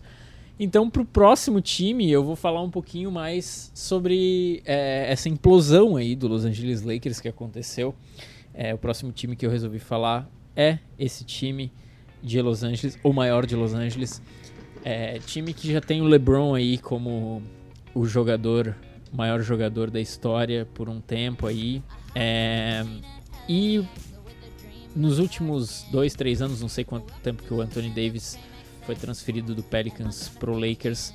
Então, para o próximo time, eu vou falar um pouquinho mais sobre é, essa implosão aí do Los Angeles Lakers que aconteceu. É, o próximo time que eu resolvi falar é esse time de Los Angeles, o maior de Los Angeles. É, time que já tem o LeBron aí como o jogador, maior jogador da história por um tempo aí. É, e nos últimos dois, três anos, não sei quanto tempo que o Anthony Davis foi transferido do Pelicans pro Lakers,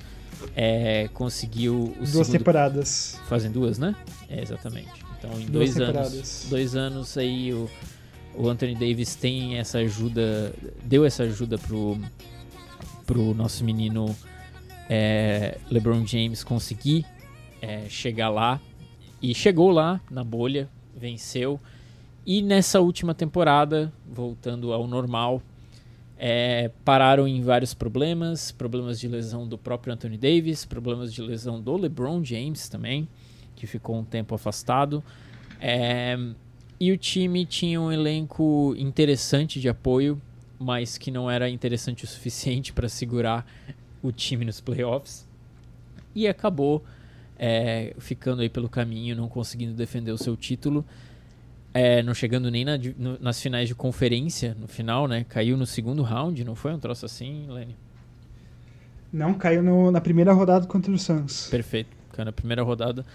é, conseguiu duas segundo... temporadas. Fazem duas, né? É, exatamente. Então, em duas dois anos, dois anos aí o, o Anthony Davis tem essa ajuda, deu essa ajuda pro pro nosso menino é, LeBron James conseguir é, chegar lá e chegou lá na bolha, venceu. E nessa última temporada, voltando ao normal, é, pararam em vários problemas, problemas de lesão do próprio Anthony Davis, problemas de lesão do LeBron James também, que ficou um tempo afastado. É, e o time tinha um elenco interessante de apoio, mas que não era interessante o suficiente para segurar o time nos playoffs. E acabou é, ficando aí pelo caminho, não conseguindo defender o seu título. é, não chegando nem na, no, nas finais de conferência, no final, né? Caiu no segundo round, não foi um troço assim, Lenny? Não, caiu no, na primeira rodada contra o Suns. Perfeito, caiu na primeira rodada.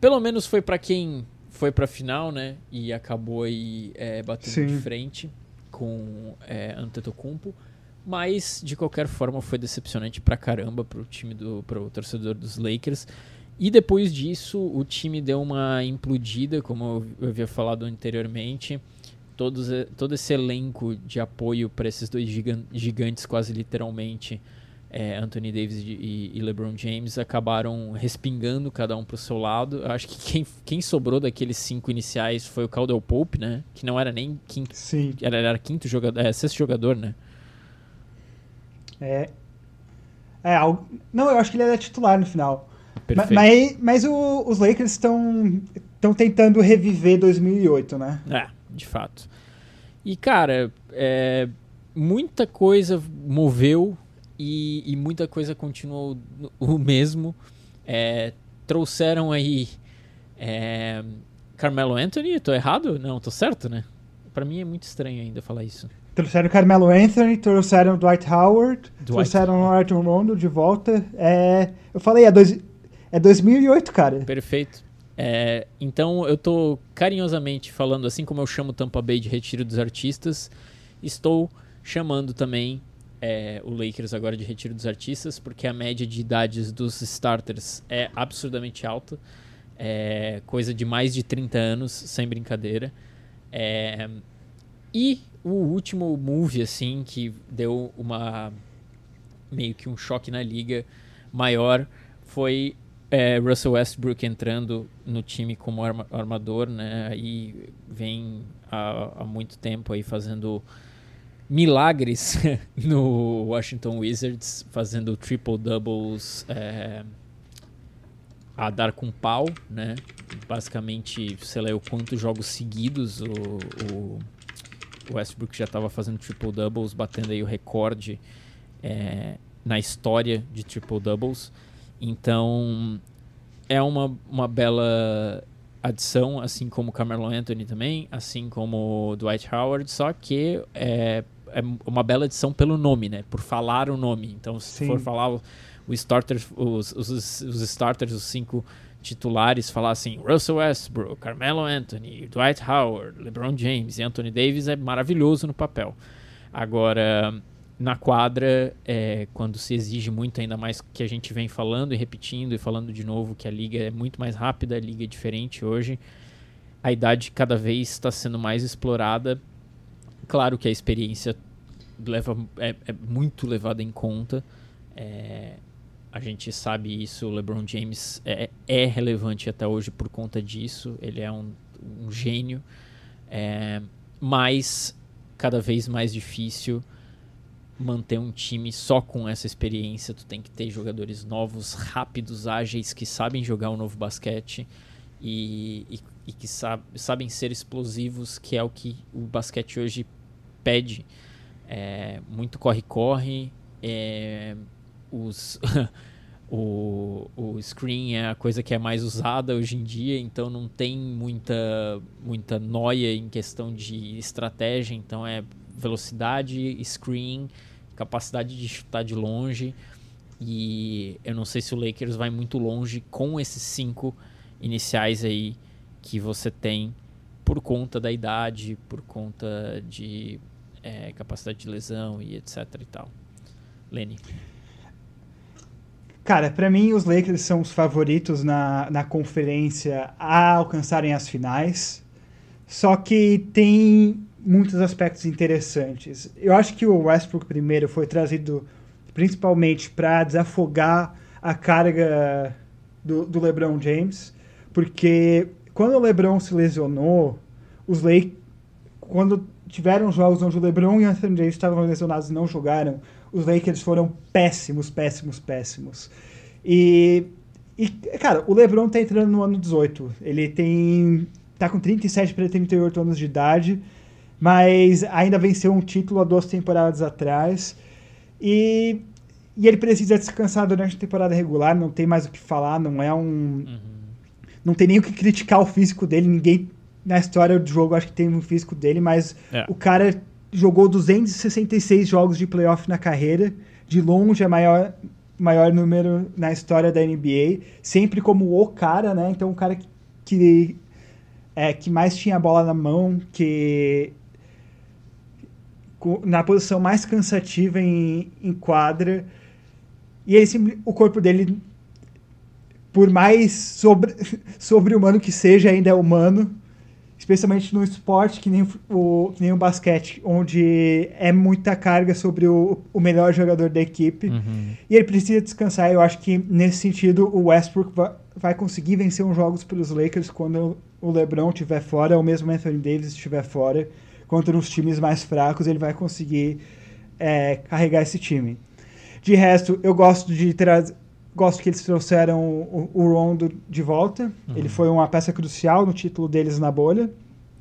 Pelo menos foi para quem foi pra final, né? E acabou aí é, batendo Sim. de frente com é, Antetokounmpo. Mas, de qualquer forma, foi decepcionante pra caramba pro time do pro torcedor dos Lakers. E depois disso, o time deu uma implodida, como eu havia falado anteriormente. Todos, todo esse elenco de apoio para esses dois gigantes, quase literalmente, é, Anthony Davis e, e, LeBron James, acabaram respingando cada um para o seu lado. Eu acho que quem, quem sobrou daqueles cinco iniciais foi o Caldwell Pope, né? Que não era nem quinto, Sim. Era, era quinto jogador, é, sexto jogador, né? É. É, não, eu acho que ele era titular no final. Perfeito. Mas, mas o, os Lakers estão tentando reviver 2008, né? É, de fato. E, cara, é, muita coisa moveu e, e, muita coisa continuou o mesmo. É, trouxeram aí é, Carmelo Anthony, tô errado? Não, tô certo, né? Pra mim é muito estranho ainda falar isso. Trouxeram Carmelo Anthony, trouxeram Dwight Howard, Dwight. trouxeram Arthur Rondo de volta. É, eu falei, é dois, é 2008, cara. Perfeito. É, então eu tô carinhosamente falando, assim como eu chamo Tampa Bay de Retiro dos Artistas, estou chamando também é, o Lakers agora de Retiro dos Artistas, porque a média de idades dos starters é absurdamente alta. É coisa de mais de 30 anos, sem brincadeira. É, e o último move, assim, que deu uma. meio que um choque na liga maior foi é, Russell Westbrook entrando no time como arma, armador, né? Aí vem há, há, muito tempo aí fazendo milagres no Washington Wizards, fazendo triple doubles é, a dar com pau, né? Basicamente, sei lá, o quantos jogos seguidos o, o Westbrook já estava fazendo triple doubles, batendo aí o recorde é, na história de triple doubles. Então, é uma, uma bela adição, assim como Carmelo Anthony também, assim como Dwight Howard, só que é, é uma bela adição pelo nome, né? Por falar o nome. Então, se Sim. for falar o, o starter, os, os, os starters, os cinco titulares, falar assim, Russell Westbrook, Carmelo Anthony, Dwight Howard, LeBron James e Anthony Davis é maravilhoso no papel. Agora, na quadra, é, quando se exige muito, ainda mais que a gente vem falando e repetindo e falando de novo que a liga é muito mais rápida, a liga é diferente hoje, a idade cada vez está sendo mais explorada. Claro que a experiência leva, é, é muito levada em conta. É, a gente sabe isso, o LeBron James é, é, relevante até hoje por conta disso. Ele é um, um gênio, é, mas cada vez mais difícil manter um time só com essa experiência. Tu tem que ter jogadores novos, rápidos, ágeis, que sabem jogar um novo basquete e, e, e que sab, sabem ser explosivos, que é o que o basquete hoje pede. É, muito corre-corre, é, os o, o screen é a coisa que é mais usada hoje em dia, então não tem muita, muita noia em questão de estratégia, então é velocidade, screen, capacidade de chutar de longe. E eu não sei se o Lakers vai muito longe com esses cinco iniciais aí que você tem por conta da idade, por conta de é, capacidade de lesão e etc e tal. Lenny. Cara, para mim os Lakers são os favoritos na, na conferência a alcançarem as finais. Só que tem muitos aspectos interessantes. Eu acho que o Westbrook primeiro foi trazido principalmente para desafogar a carga do, do, LeBron James, porque quando o LeBron se lesionou, os Lakers, quando tiveram jogos onde o LeBron e o Anthony Davis estavam lesionados e não jogaram, os Lakers foram péssimos, péssimos, péssimos. E, e cara, o LeBron tá entrando no ano 18. Ele tem tá com 37 para 38 anos de idade mas ainda venceu um título há duas temporadas atrás. E, e ele precisa descansar durante a temporada regular, não tem mais o que falar, não é um. Uhum. Não tem nem o que criticar o físico dele, ninguém na história do jogo, acho que tem no físico dele, mas é. o cara jogou 266 jogos de playoff na carreira, de longe a maior, maior número na história da NBA, sempre como o cara, né? Então, o cara que, que, é, que mais tinha a bola na mão, que na posição mais cansativa em, em quadra. E ele, o corpo dele, por mais sobre, sobre-humano que seja, ainda é humano especialmente no esporte que nem o, que nem o basquete, onde é muita carga sobre o, o melhor jogador da equipe. Uhum. E ele precisa descansar. Eu acho que, nesse sentido, o Westbrook vai, vai conseguir vencer uns jogos pelos Lakers quando o LeBron estiver fora, ou mesmo o Anthony Davis estiver fora, contra uns times mais fracos, ele vai conseguir é, carregar esse time. De resto, eu gosto de trazer gosto que eles trouxeram o, o Rondo de volta. Uhum. Ele foi uma peça crucial no título deles na bolha.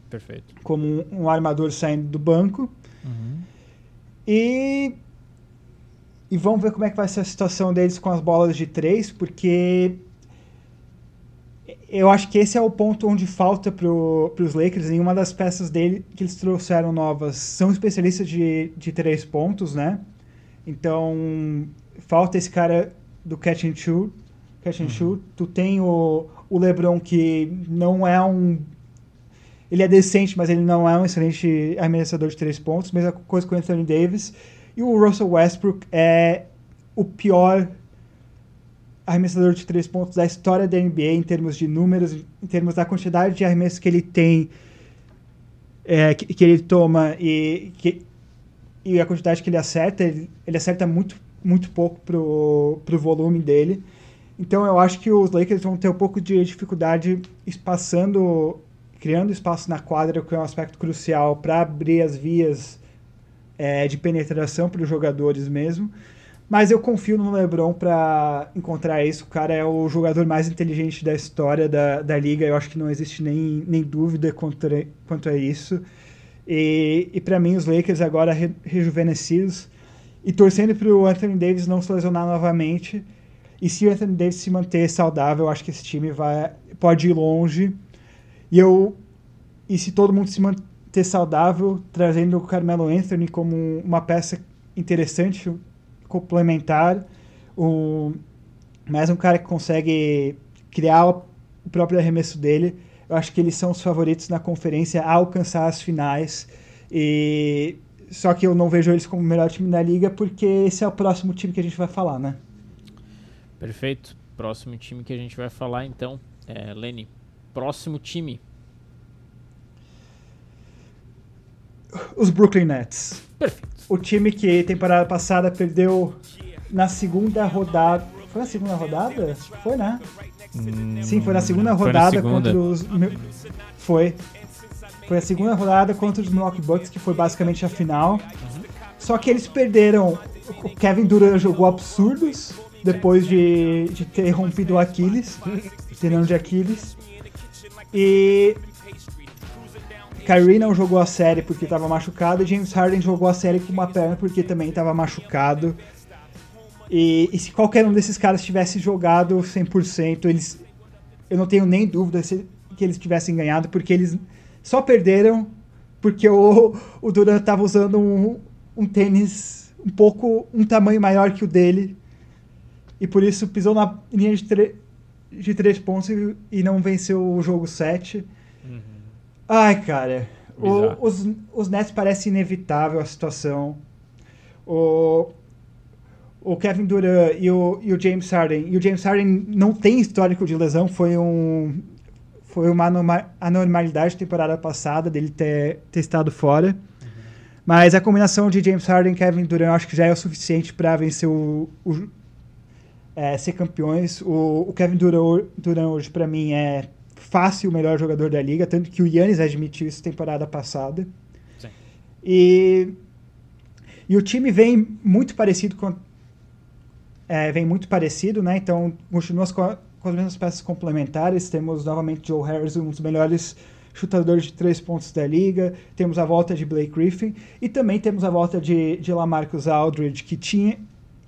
Perfeito. Como um, um armador saindo do banco. Uhum. E. E vamos ver como é que vai ser a situação deles com as bolas de três, porque eu acho que esse é o ponto onde falta para os Lakers. E uma das peças dele que eles trouxeram novas são especialistas de, de três pontos, né? Então, falta esse cara do catch and shoot. Catch and uhum. shoot. Tu tem o, o LeBron que não é um ele é decente, mas ele não é um excelente arremessador de três pontos. Mesma coisa com o Anthony Davis. E o Russell Westbrook é o pior arremessador de três pontos da história da NBA em termos de números, em termos da quantidade de arremessos que ele tem, é, que, que, ele toma e, que, e a quantidade que ele acerta. Ele, ele acerta muito muito pouco pro, pro volume dele. Então eu acho que os Lakers vão ter um pouco de dificuldade espaçando, criando espaço na quadra, que é um aspecto crucial para abrir as vias é, de penetração para os jogadores mesmo. Mas eu confio no LeBron para encontrar isso. O cara é o jogador mais inteligente da história da, da liga. Eu acho que não existe nem, nem dúvida quanto, quanto a isso. E, e para mim, os Lakers agora re, rejuvenescidos e torcendo para o Anthony Davis não se lesionar novamente. E se o Anthony Davis se manter saudável, eu acho que esse time vai, pode ir longe. E eu e se todo mundo se manter saudável, trazendo o Carmelo Anthony como uma peça interessante, complementar, um, mais um cara que consegue criar o próprio arremesso dele, eu acho que eles são os favoritos na conferência a alcançar as finais. E só que eu não vejo eles como o melhor time da liga, porque esse é o próximo time que a gente vai falar, né? Perfeito. Próximo time que a gente vai falar, então, é Lenny. Próximo time. Os Brooklyn Nets. Perfeito. O time que temporada passada perdeu na segunda rodada. Foi na segunda rodada? Foi, né? Hum, Sim, foi na segunda rodada na segunda. contra os. Foi. Foi a segunda rodada contra os Milwaukee Bucks, que foi basicamente a final. Só que eles perderam. O Kevin Durant jogou absurdos depois de, de ter rompido o Aquiles, tendão de Aquiles. E Kyrie não jogou a série porque estava machucado e James Harden jogou a série com uma perna porque também estava machucado. E, e, se qualquer um desses caras tivesse jogado 100%, eles, eu não tenho nem dúvida se, que eles tivessem ganhado, porque eles só perderam porque o, o Durant estava usando um, um tênis um pouco, um tamanho maior que o dele. E por isso pisou na linha de, de três pontos e, e, não venceu o jogo 7. Uhum. Ai, cara. O, os, os Nets parece inevitável a situação. O, o Kevin Durant e o, e o James Harden. E o James Harden não tem histórico de lesão, foi um foi uma anormalidade temporada passada dele ter, ter estado fora. Uhum. Mas a combinação de James Harden e Kevin Durant acho que já é o suficiente para vencer o, o é, ser campeões. O, o Kevin Durant, Durant hoje para mim é fácil o melhor jogador da liga, tanto que o Yannis admitiu isso temporada passada. Sim. E e o time vem muito parecido com é, vem muito parecido, né? Então continua com com as mesmas peças complementares. Temos novamente Joe Harris, um dos melhores chutadores de três pontos da liga. Temos a volta de Blake Griffin. E também temos a volta de, de Lamarcus Aldridge, que tinha,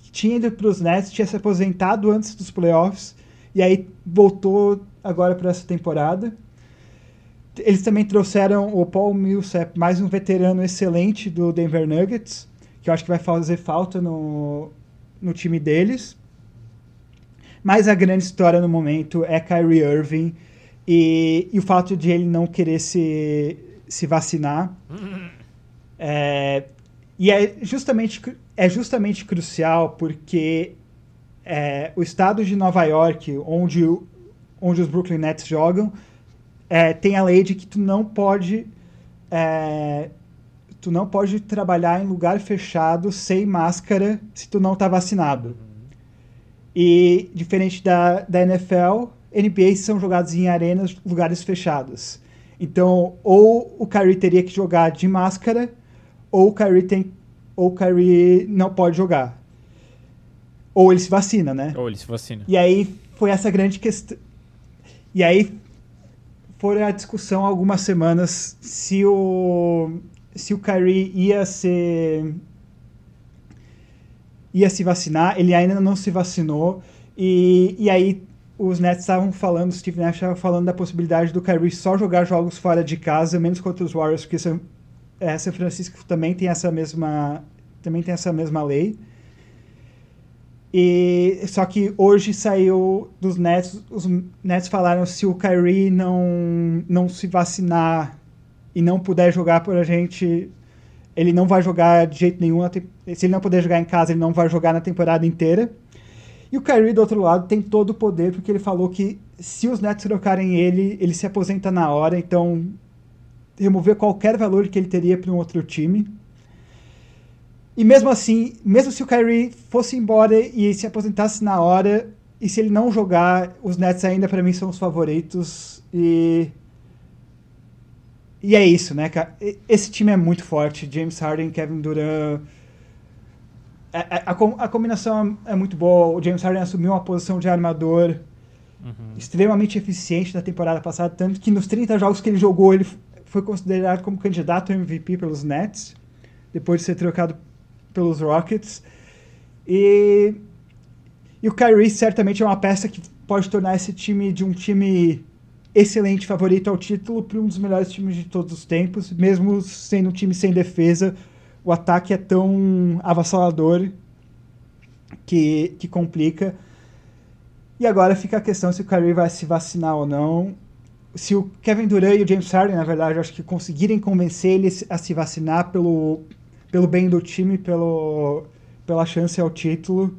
que tinha ido para os Nets, tinha se aposentado antes dos playoffs. E aí voltou agora para essa temporada. eles também trouxeram o Paul Millsap, mais um veterano excelente do Denver Nuggets, que eu acho que vai fazer falta no, no time deles. Mas a grande história no momento é Kyrie Irving e, e o fato de ele não querer se, se vacinar. É, e é justamente, é justamente crucial porque é, o estado de Nova York, onde, onde os Brooklyn Nets jogam, é, tem a lei de que tu não pode é, tu não pode trabalhar em lugar fechado sem máscara se tu não está vacinado. Uhum. E diferente da, da NFL, NBA são jogados em arenas, lugares fechados. Então, ou o Kyrie teria que jogar de máscara, ou o Kyrie tem ou o Kyrie não pode jogar. Ou ele se vacina, né? Ou ele se vacina. E aí foi essa grande questão. E aí foi a discussão algumas semanas se o se o Kyrie ia ser ia se vacinar, ele ainda não se vacinou e, e aí os Nets estavam falando, o Steve Nash estava falando da possibilidade do Kyrie só jogar jogos fora de casa, menos contra os Warriors, porque São, é, São Francisco também tem essa mesma também tem essa mesma lei. E só que hoje saiu dos Nets, os Nets falaram se o Kyrie não não se vacinar e não puder jogar por a gente, ele não vai jogar de jeito nenhum. Se ele não puder jogar em casa, ele não vai jogar na temporada inteira. E o Kyrie, do outro lado, tem todo o poder, porque ele falou que se os Nets trocarem ele, ele se aposenta na hora, então remover qualquer valor que ele teria para um outro time. E mesmo assim, mesmo se o Kyrie fosse embora e se aposentasse na hora, e se ele não jogar, os Nets ainda para mim são os favoritos. E. E é isso, né, cara? Esse time é muito forte. James Harden, Kevin Durant. A, a, a combinação é muito boa. O James Harden assumiu uma posição de armador uhum. extremamente eficiente na temporada passada, tanto que nos 30 jogos que ele jogou, ele foi considerado como candidato ao MVP pelos Nets, depois de ser trocado pelos Rockets. E, e o Kyrie certamente é uma peça que pode tornar esse time de um time excelente favorito ao título para um dos melhores times de todos os tempos, mesmo sendo um time sem defesa. O ataque é tão avassalador que, que complica. E agora fica a questão se o Kyrie vai se vacinar ou não. Se o Kevin Durant e o James Harden, na verdade, acho que conseguirem convencer ele a se vacinar pelo, pelo bem do time, pelo, pela chance ao título.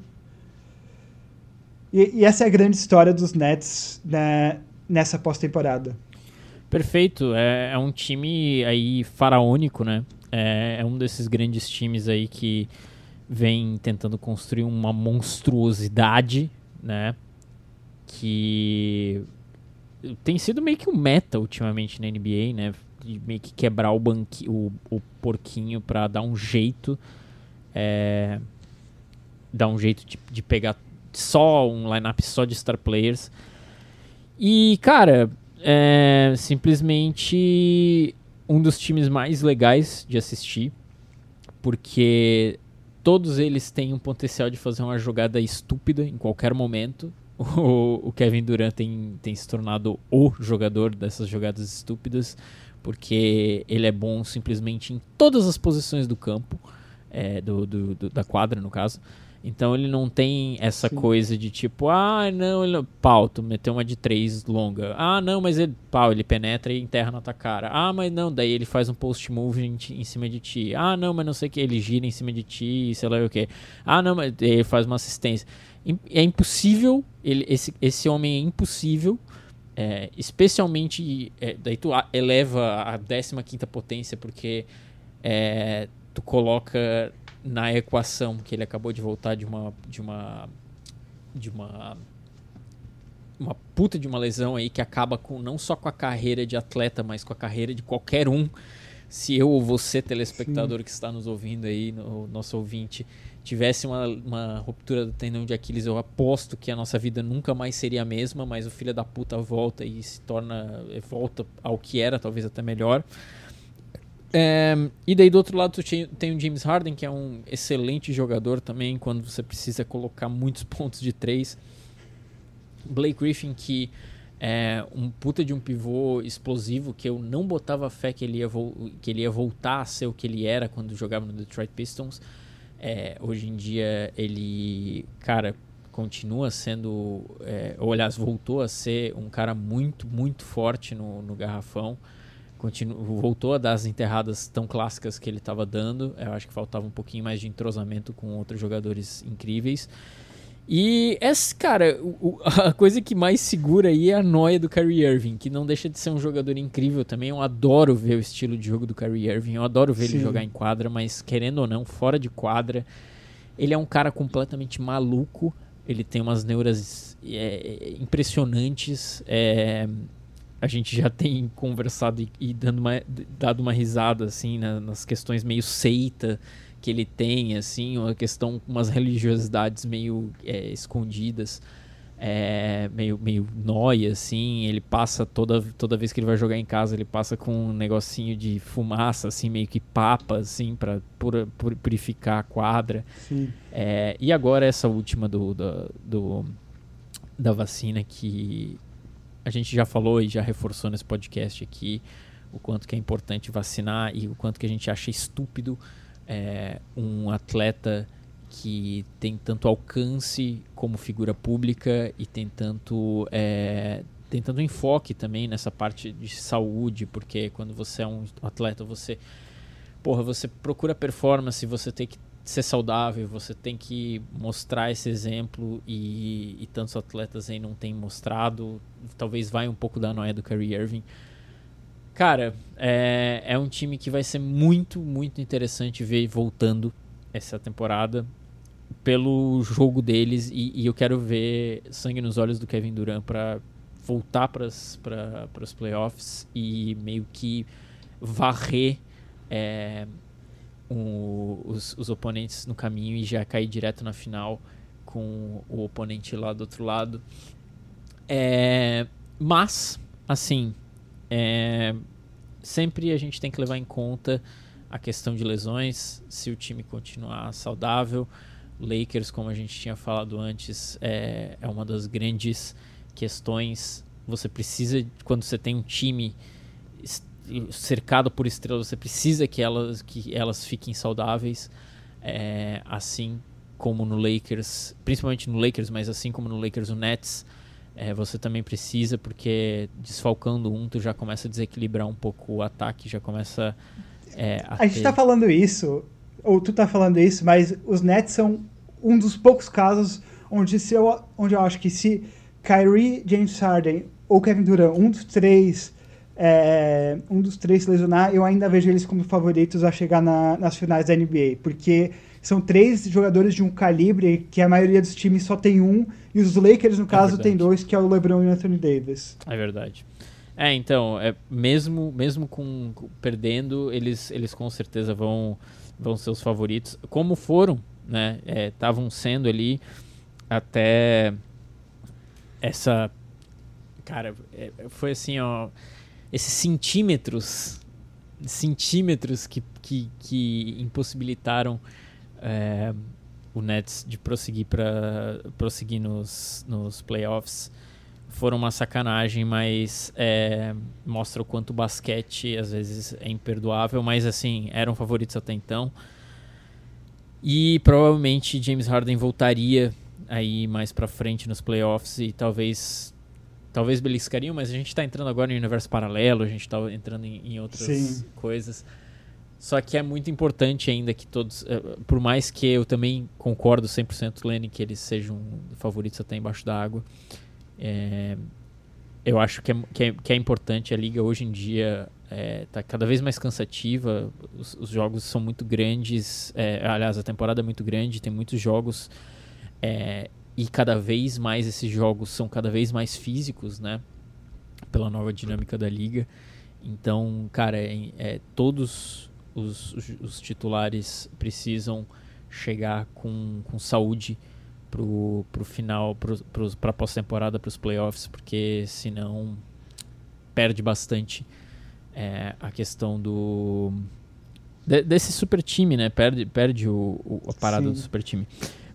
E, e essa é a grande história dos Nets né, nessa pós-temporada. Perfeito, é, é, um time aí faraônico, né? É, é, um desses grandes times aí que vem tentando construir uma monstruosidade, né? Que tem sido meio que um meta ultimamente na NBA, né? de meio que quebrar o, banqui, o, o porquinho para dar um jeito. É, dar um jeito de, de pegar só um lineup só de star players. E, cara, é simplesmente um dos times mais legais de assistir, porque todos eles têm um potencial de fazer uma jogada estúpida em qualquer momento. O, o Kevin Durant tem, tem se tornado o jogador dessas jogadas estúpidas porque ele é bom simplesmente em todas as posições do campo, é, do, do, do, da quadra, no caso. Então ele não tem essa Sim. coisa de tipo, ah, não, ele pau, tu meteu uma de três longa. Ah, não, mas ele, pau, ele penetra e enterra na tua cara. Ah, mas não, daí ele faz um post move em, em cima de ti. Ah, não, mas não sei o que, ele gira em cima de ti, sei lá o que. Ah, não, mas ele faz uma assistência. É impossível, ele, esse, esse homem é impossível é, especialmente, é, daí tu eleva a 15 potência, porque é, tu coloca na equação que ele acabou de voltar de uma. de uma. de uma. uma puta de uma lesão aí que acaba com não só com a carreira de atleta, mas com a carreira de qualquer um. Se eu ou você, telespectador Sim. que está nos ouvindo aí, no, nosso ouvinte, tivesse uma, uma ruptura do tendão de Aquiles, eu aposto que a nossa vida nunca mais seria a mesma, mas o filho da puta volta e se torna. volta ao que era, talvez até melhor. É, e daí do outro lado tu tem o James Harden, que é um excelente jogador também, quando você precisa colocar muitos pontos de três. Blake Griffin, que É um puta de um pivô explosivo que eu não botava fé que ele ia, que ele ia voltar a ser o que ele era quando jogava no Detroit Pistons. É, hoje em dia ele, cara, continua sendo, é, ou aliás, voltou a ser um cara muito, muito forte no, no garrafão. Continu, voltou a dar as enterradas tão clássicas que ele estava dando. Eu acho que faltava um pouquinho mais de entrosamento com outros jogadores incríveis. E, essa, cara, o, a coisa que mais segura aí é a noia do Kyrie Irving, que não deixa de ser um jogador incrível também. Eu adoro ver o estilo de jogo do Kyrie Irving, eu adoro ver Sim. ele jogar em quadra, mas querendo ou não, fora de quadra, ele é um cara completamente maluco. Ele tem umas neuras é, impressionantes. É, a gente já tem conversado e, e dando uma, dado uma risada assim na, nas questões meio seita que ele tem, assim, uma questão, umas religiosidades meio é, escondidas, é, meio, meio nóia, assim, ele passa toda, toda vez que ele vai jogar em casa, ele passa com um negocinho de fumaça, assim, meio que papa, assim, pra pura, purificar a quadra. É, e agora essa última do, do, do, da vacina que a gente já falou e já reforçou nesse podcast aqui, o quanto que é importante vacinar e o quanto que a gente acha estúpido é, um atleta que tem tanto alcance como figura pública e tem tanto, é, tem tanto enfoque também nessa parte de saúde, porque quando você é um atleta, você, porra, você procura performance, você tem que ser saudável, você tem que mostrar esse exemplo e, e tantos atletas aí não têm mostrado. Talvez vai um pouco da noia do Kyrie Irving, Cara, é, é um time que vai ser muito, muito interessante ver voltando essa temporada pelo jogo deles e, e eu quero ver sangue nos olhos do Kevin Durant para voltar para os playoffs e meio que varrer é, os, os oponentes no caminho e já cair direto na final com o oponente lá do outro lado. É, mas, assim, é, sempre a gente tem que levar em conta a questão de lesões, se o time continuar saudável. Lakers, como a gente tinha falado antes, é, é uma das grandes questões. Você precisa, quando você tem um time cercado por estrelas, você precisa que elas, que elas fiquem saudáveis. É, assim como no Lakers, principalmente no Lakers, mas assim como no Lakers, o Nets é, você também precisa, porque desfalcando um, tu já começa a desequilibrar um pouco o ataque, já começa é, a. A ter... gente tá falando isso, ou tu tá falando isso, mas os Nets são um dos poucos casos onde, se eu, onde eu acho que se Kyrie, James Harden ou Kevin Durant, um dos três. É, um dos três se lesionar, eu ainda vejo eles como favoritos a chegar na, nas finais da NBA, porque são três jogadores de um calibre que a maioria dos times só tem um, e os Lakers, no é caso, tem dois, que é o LeBron e o Anthony Davis. É verdade. É, então, é, mesmo, mesmo com, com perdendo, eles, eles com certeza vão, vão ser os favoritos, como foram, né? Estavam é, sendo ali até essa. Cara, é, foi assim, ó. Esses centímetros centímetros que, que, que impossibilitaram é, o Nets de prosseguir para prosseguir nos, nos playoffs foram uma sacanagem, mas é, mostra o quanto o basquete às vezes é imperdoável, mas assim, eram favoritos até então. E provavelmente James Harden voltaria aí mais para frente nos playoffs e talvez talvez beliscariam, mas a gente está entrando agora em universo paralelo, a gente está entrando em, em outras Sim. coisas. Só que é muito importante ainda que todos, eh, por mais que eu também concordo 100% Lenny que eles sejam favoritos até embaixo da água, é, eu acho que é, que é, que, é, importante. A liga hoje em dia está é, tá cada vez mais cansativa, os, os jogos são muito grandes, aliás, a temporada é muito grande, tem muitos jogos é, e cada vez mais esses jogos são cada vez mais físicos, né? Pela nova dinâmica da liga. Então, cara, é, é todos os, os, os titulares precisam chegar com, com saúde pro, pro final, pro, pro, pra pós-temporada, pros playoffs, porque senão perde bastante é, a questão do. De, desse super time, né? Perde, perde o, o a parada Sim. do super time.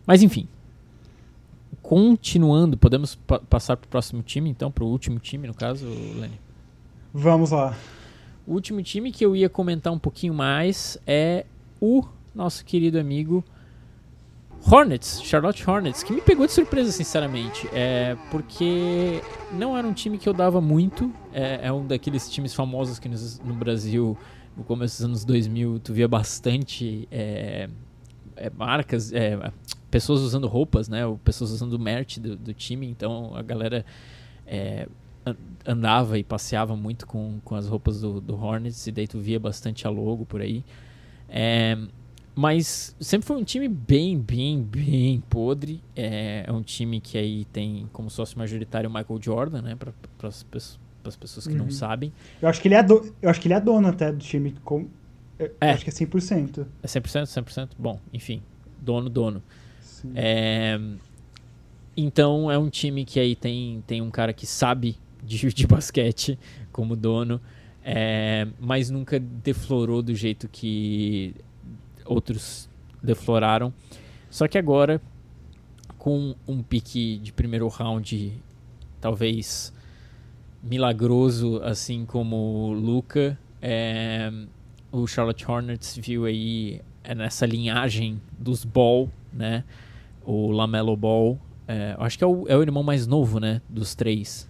Mas enfim. Continuando, podemos pa passar para o próximo time, então, para o último time, no caso, Lenny? Vamos lá. O último time que eu ia comentar um pouquinho mais é o nosso querido amigo Hornets, Charlotte Hornets, que me pegou de surpresa, sinceramente, é, porque não era um time que eu dava muito, é, é um daqueles times famosos que nos, no Brasil, no começo dos anos 2000, tu via bastante é, é marcas, é, pessoas usando roupas, né, ou pessoas usando merch do, do time, então a galera é, andava e passeava muito com, com as roupas do, do Hornets, e daí tu via bastante a logo por aí. É, mas sempre foi um time bem, bem, bem podre. É, é um time que aí tem como sócio majoritário o Michael Jordan, né? Para as pessoas que uhum. não sabem. Eu acho que ele é, do, eu acho que ele é dono até do time. Com, eu é. acho que é 100%. É 100%, 100%? Bom, enfim. Dono, dono. É, então é um time que aí tem, tem um cara que sabe de, de basquete como dono. É, mas nunca deflorou do jeito que outros defloraram. Só que agora, com um pique de primeiro round, talvez milagroso, assim como o Luca, é, o Charlotte Hornets viu aí nessa linhagem dos Ball, né? O Lamelo Ball. É, acho que é o, é o irmão mais novo, né? Dos três.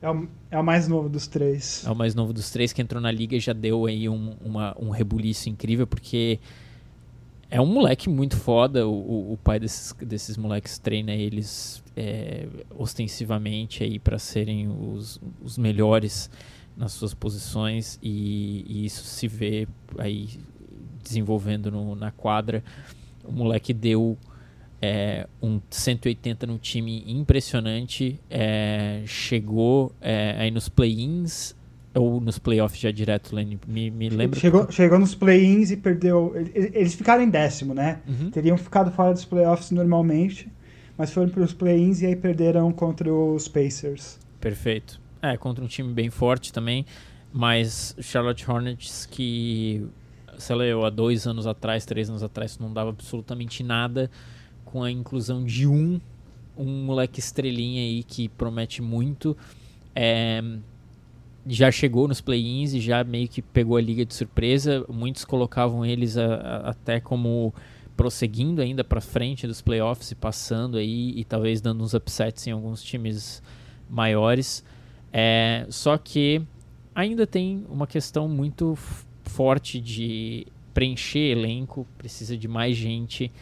É o, é o mais novo dos três. É o mais novo dos três que entrou na liga e já deu aí um, uma, um rebuliço incrível, porque é um moleque muito foda. O, o pai desses, desses moleques treina eles é, ostensivamente aí para serem os, os melhores nas suas posições e, e, isso se vê aí desenvolvendo no, na quadra. O moleque deu é, um 180 no time impressionante. É, chegou é, aí nos play-ins ou nos playoffs já direto, Lenny? Me, me lembra? Chegou, chegou nos play-ins e perdeu. Eles ficaram em décimo, né? Uhum. Teriam ficado fora dos playoffs normalmente, mas foram para os play-ins e aí perderam contra os Pacers. Perfeito. É, contra um time bem forte também, mas Charlotte Hornets que, sei lá, eu há dois anos atrás, três anos atrás, não dava absolutamente nada com a inclusão de um, um moleque estrelinha aí que promete muito. É, já chegou nos play-ins e já meio que pegou a liga de surpresa. Muitos colocavam eles a, a, até como prosseguindo ainda para frente dos playoffs e passando aí e talvez dando uns upsets em alguns times maiores. É, só que ainda tem uma questão muito forte de preencher elenco, precisa de mais gente,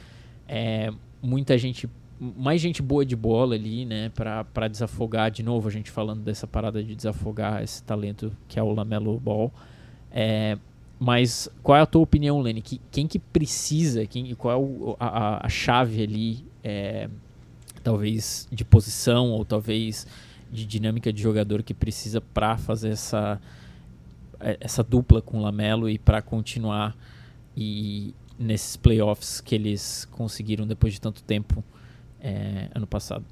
é, muita gente mais gente boa de bola ali, né, para desafogar de novo, a gente falando dessa parada de desafogar esse talento que é o Lamelo Ball. É, mas qual é a tua opinião, Lenny? Que, quem que precisa, quem, qual é o, a, a, chave ali, é, talvez de posição ou talvez de dinâmica de jogador que precisa para fazer essa, é, essa dupla com o Lamelo e para continuar e nesses playoffs que eles conseguiram depois de tanto tempo é, ano passado?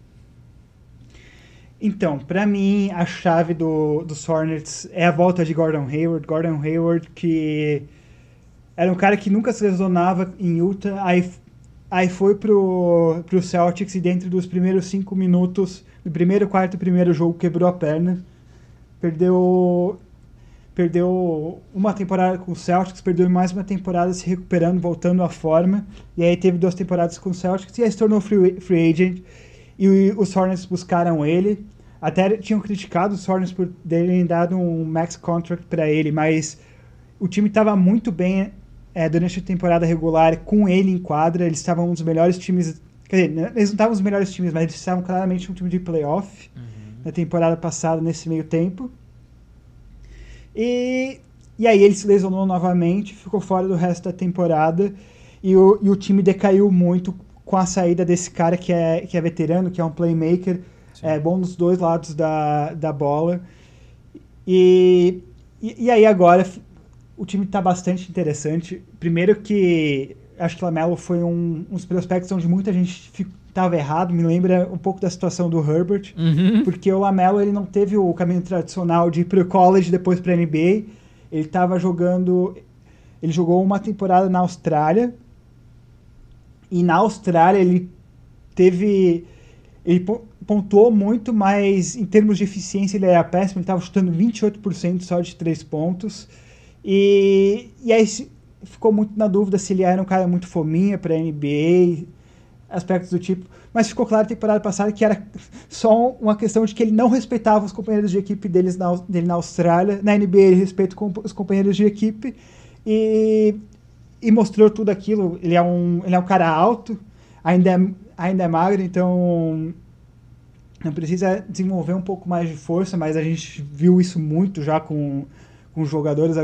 Então, para mim, a chave do, dos Hornets é a volta de Gordon Hayward. Gordon Hayward, que era um cara que nunca se lesionava em Utah, aí, aí foi pro, pro Celtics e dentro dos primeiros cinco minutos, do primeiro quarto primeiro jogo, quebrou a perna. Perdeu perdeu uma temporada com o Celtics, perdeu mais uma temporada se recuperando, voltando à forma, e aí teve duas temporadas com o Celtics, e aí se tornou free, free agent, e os Hornets buscaram ele, até tinham criticado os Hornets por terem dado um max contract para ele, mas o time estava muito bem é, durante a temporada regular com ele em quadra, eles estavam um dos melhores times, quer dizer, eles não estavam os melhores times, mas eles estavam claramente um time de playoff uhum. na temporada passada, nesse meio tempo, e, e aí ele se lesionou novamente, ficou fora do resto da temporada e o, e o time decaiu muito com a saída desse cara que é, que é veterano, que é um playmaker, Sim. é bom nos dois lados da, da bola. E, e, e aí agora o time está bastante interessante. Primeiro que acho que o Lamelo foi um, uns prospectos onde muita gente estava errado, me lembra um pouco da situação do Herbert, uhum. porque o Lamelo ele não teve o caminho tradicional de ir para o college depois para NBA. Ele estava jogando, ele jogou uma temporada na Austrália e na Austrália ele teve ele pontuou muito, mas em termos de eficiência ele era péssimo, ele estava chutando 28% só de três pontos. E, e aí ficou muito na dúvida se ele era um cara muito fominha para NBA, aspectos do tipo. Mas ficou claro na temporada passada que era só uma questão de que ele não respeitava os companheiros de equipe deles na, dele na Austrália. Na NBA ele respeita os companheiros de equipe e, e mostrou tudo aquilo. Ele é um, ele é um cara alto, ainda é, ainda é magro, então não precisa desenvolver um pouco mais de força, mas a gente viu isso muito já com, com jogadores.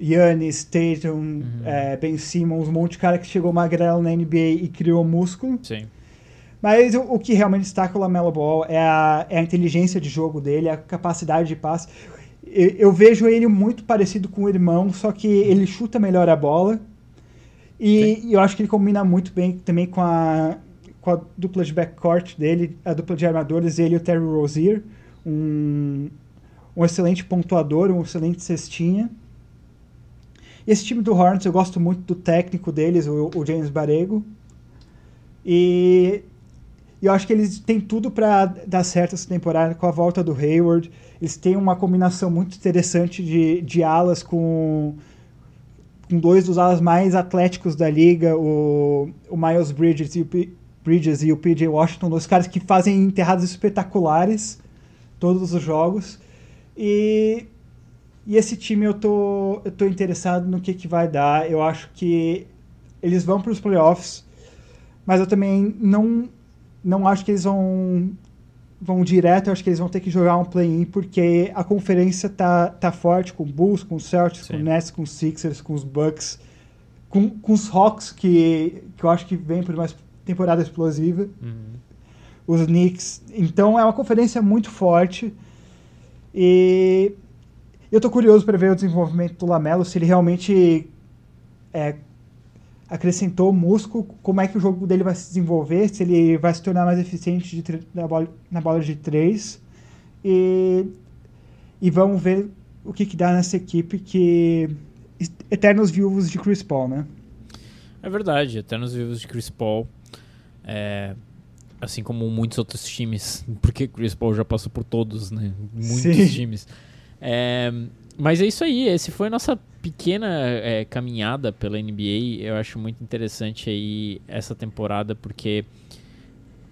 Yannis, Tatum, uhum. é, Ben Simmons, um monte de cara que chegou magrelo na NBA e criou músculo. Sim. Mas o, o que realmente destaca o Lamelo Ball é a, é a inteligência de jogo dele, a capacidade de passe. Eu, eu, vejo ele muito parecido com o irmão, só que ele chuta melhor a bola. E, e eu acho que ele combina muito bem também com a, com a dupla de backcourt dele, a dupla de armadores, ele e o Terry Rozier. Um, um excelente pontuador, um excelente cestinha. Esse time do Hornets, eu gosto muito do técnico deles, o, o James Barego. E eu acho que eles têm tudo para dar certo essa temporada com a volta do Hayward. Eles têm uma combinação muito interessante de, de alas com, com dois dos alas mais atléticos da liga, o, o Miles Bridges e o, P, Bridges e o PJ Washington, dois caras que fazem enterradas espetaculares todos os jogos. E e esse time eu tô, eu tô interessado no que, que vai dar. Eu acho que eles vão para os playoffs, mas eu também não, não acho que eles vão, vão direto. Eu acho que eles vão ter que jogar um play-in, porque a conferência tá, tá forte com Bulls, com Celtics, Sim. com Nets, com Sixers, com os Bucks, com, com os Hawks, que, que eu acho que vem por uma temporada explosiva. Uhum. Os Knicks. Então é uma conferência muito forte. E eu tô curioso para ver o desenvolvimento do Lamelo, se ele realmente é, acrescentou músculo, como é que o jogo dele vai se desenvolver, se ele vai se tornar mais eficiente de, na, bola, na bola de três. E, e vamos ver o que, que dá nessa equipe que. Eternos viúvos de Chris Paul, né? É verdade, Eternos viúvos de Chris Paul. É, assim como muitos outros times, porque Chris Paul já passou por todos, né? Muitos Sim. times. É, mas é isso aí, esse foi a nossa pequena é, caminhada pela NBA. Eu acho muito interessante aí essa temporada porque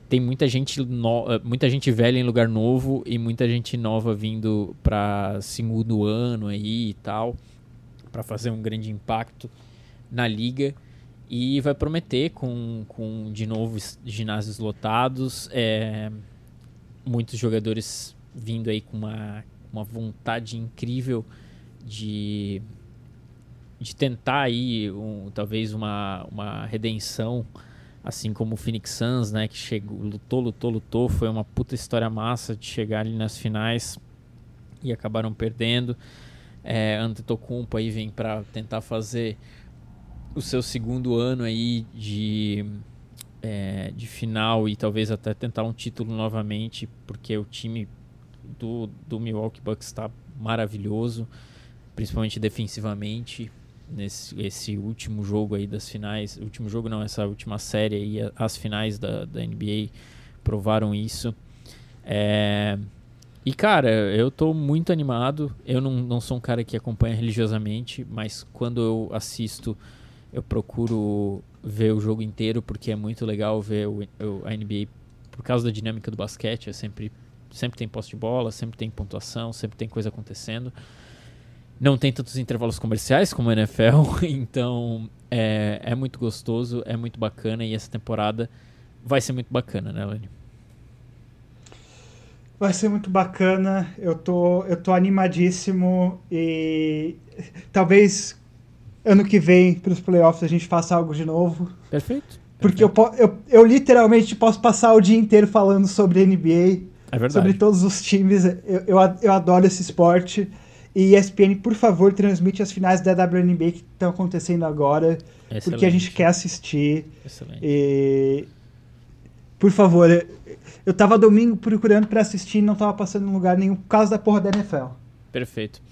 tem muita gente no, muita gente velha em lugar novo e muita gente nova vindo para segundo ano aí e tal para fazer um grande impacto na liga e vai prometer com, com de novo ginásios lotados é, muitos jogadores vindo aí com uma uma vontade incrível de, de tentar aí um, talvez uma, uma redenção, assim como o Phoenix Suns, né, que chegou, lutou, lutou, lutou, foi uma puta história massa de chegar ali nas finais e acabaram perdendo. É, Antetokounmpo aí vem para tentar fazer o seu segundo ano aí de é, de final e talvez até tentar um título novamente, porque o time do, do Milwaukee Bucks está maravilhoso, principalmente defensivamente. Nesse esse último jogo aí das finais, último jogo não, essa última série aí, as finais da, da NBA provaram isso. É, e cara, eu tô muito animado. Eu não, não sou um cara que acompanha religiosamente, mas quando eu assisto, eu procuro ver o jogo inteiro porque é muito legal ver o, a NBA por causa da dinâmica do basquete. É sempre Sempre tem posse de bola, sempre tem pontuação, sempre tem coisa acontecendo. Não tem tantos intervalos comerciais como a NFL, então é, é muito gostoso, é muito bacana e essa temporada vai ser muito bacana, né, Lenny? Vai ser muito bacana, eu tô, eu tô animadíssimo e talvez ano que vem, para os playoffs, a gente faça algo de novo. Perfeito. Porque eu, eu, eu literalmente posso passar o dia inteiro falando sobre NBA é verdade. sobre todos os times. Eu, eu, eu adoro esse esporte. E ESPN, por favor, transmite as finais da WNBA que estão acontecendo agora. Excelente. Porque a gente quer assistir. Excelente. E, por favor, eu tava domingo procurando para assistir e não tava passando em lugar nenhum por causa da porra da NFL. Perfeito.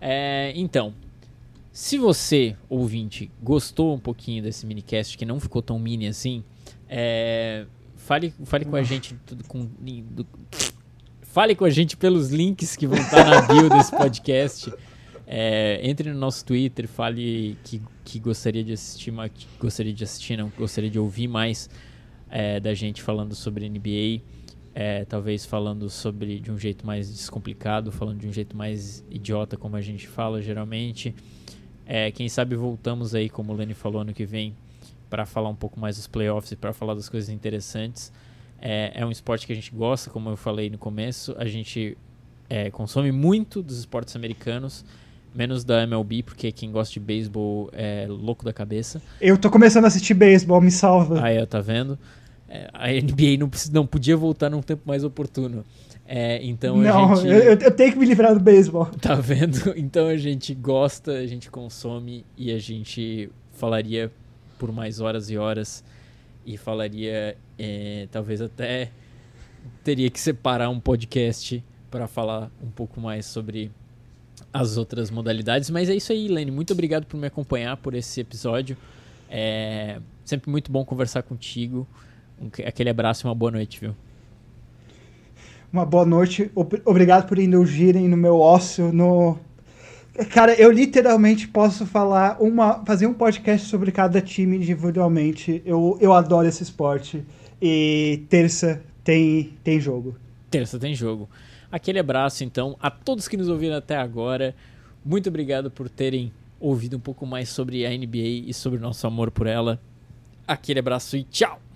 É, então, se você, ouvinte, gostou um pouquinho desse minicast, que não ficou tão mini assim, é, fale, fale com a gente com, do, fale com a gente pelos links que vão estar na bio desse podcast. É, entre no nosso Twitter, fale que, que gostaria de assistir, gostaria de assistir, não, gostaria de ouvir mais é, da gente falando sobre NBA. É, talvez falando sobre de um jeito mais descomplicado, falando de um jeito mais idiota, como a gente fala geralmente. É, quem sabe voltamos aí, como o Lenny falou, ano que vem, para falar um pouco mais dos playoffs e para falar das coisas interessantes. É, é, um esporte que a gente gosta, como eu falei no começo. A gente é, consome muito dos esportes americanos. Menos da MLB, porque quem gosta de beisebol é louco da cabeça. Eu tô começando a assistir beisebol, me salva. Aí, tá vendo? É, a NBA não, não podia voltar num tempo mais oportuno. É, então não, a gente... eu, eu, tenho que me livrar do beisebol. Tá vendo? Então a gente gosta, a gente consome e a gente falaria por mais horas e horas e falaria, é, talvez até teria que separar um podcast para falar um pouco mais sobre as outras modalidades. Mas é isso aí, Lene. Muito obrigado por me acompanhar por esse episódio. É sempre muito bom conversar contigo. Aquele abraço e uma boa noite, viu? Uma boa noite. Obrigado por indulgirem no meu ócio. No... Cara, eu literalmente posso falar uma. fazer um podcast sobre cada time individualmente. Eu, eu adoro esse esporte. E terça tem, tem jogo. Terça tem jogo. Aquele abraço, então, a todos que nos ouviram até agora. Muito obrigado por terem ouvido um pouco mais sobre a NBA e sobre o nosso amor por ela. Aquele abraço e tchau!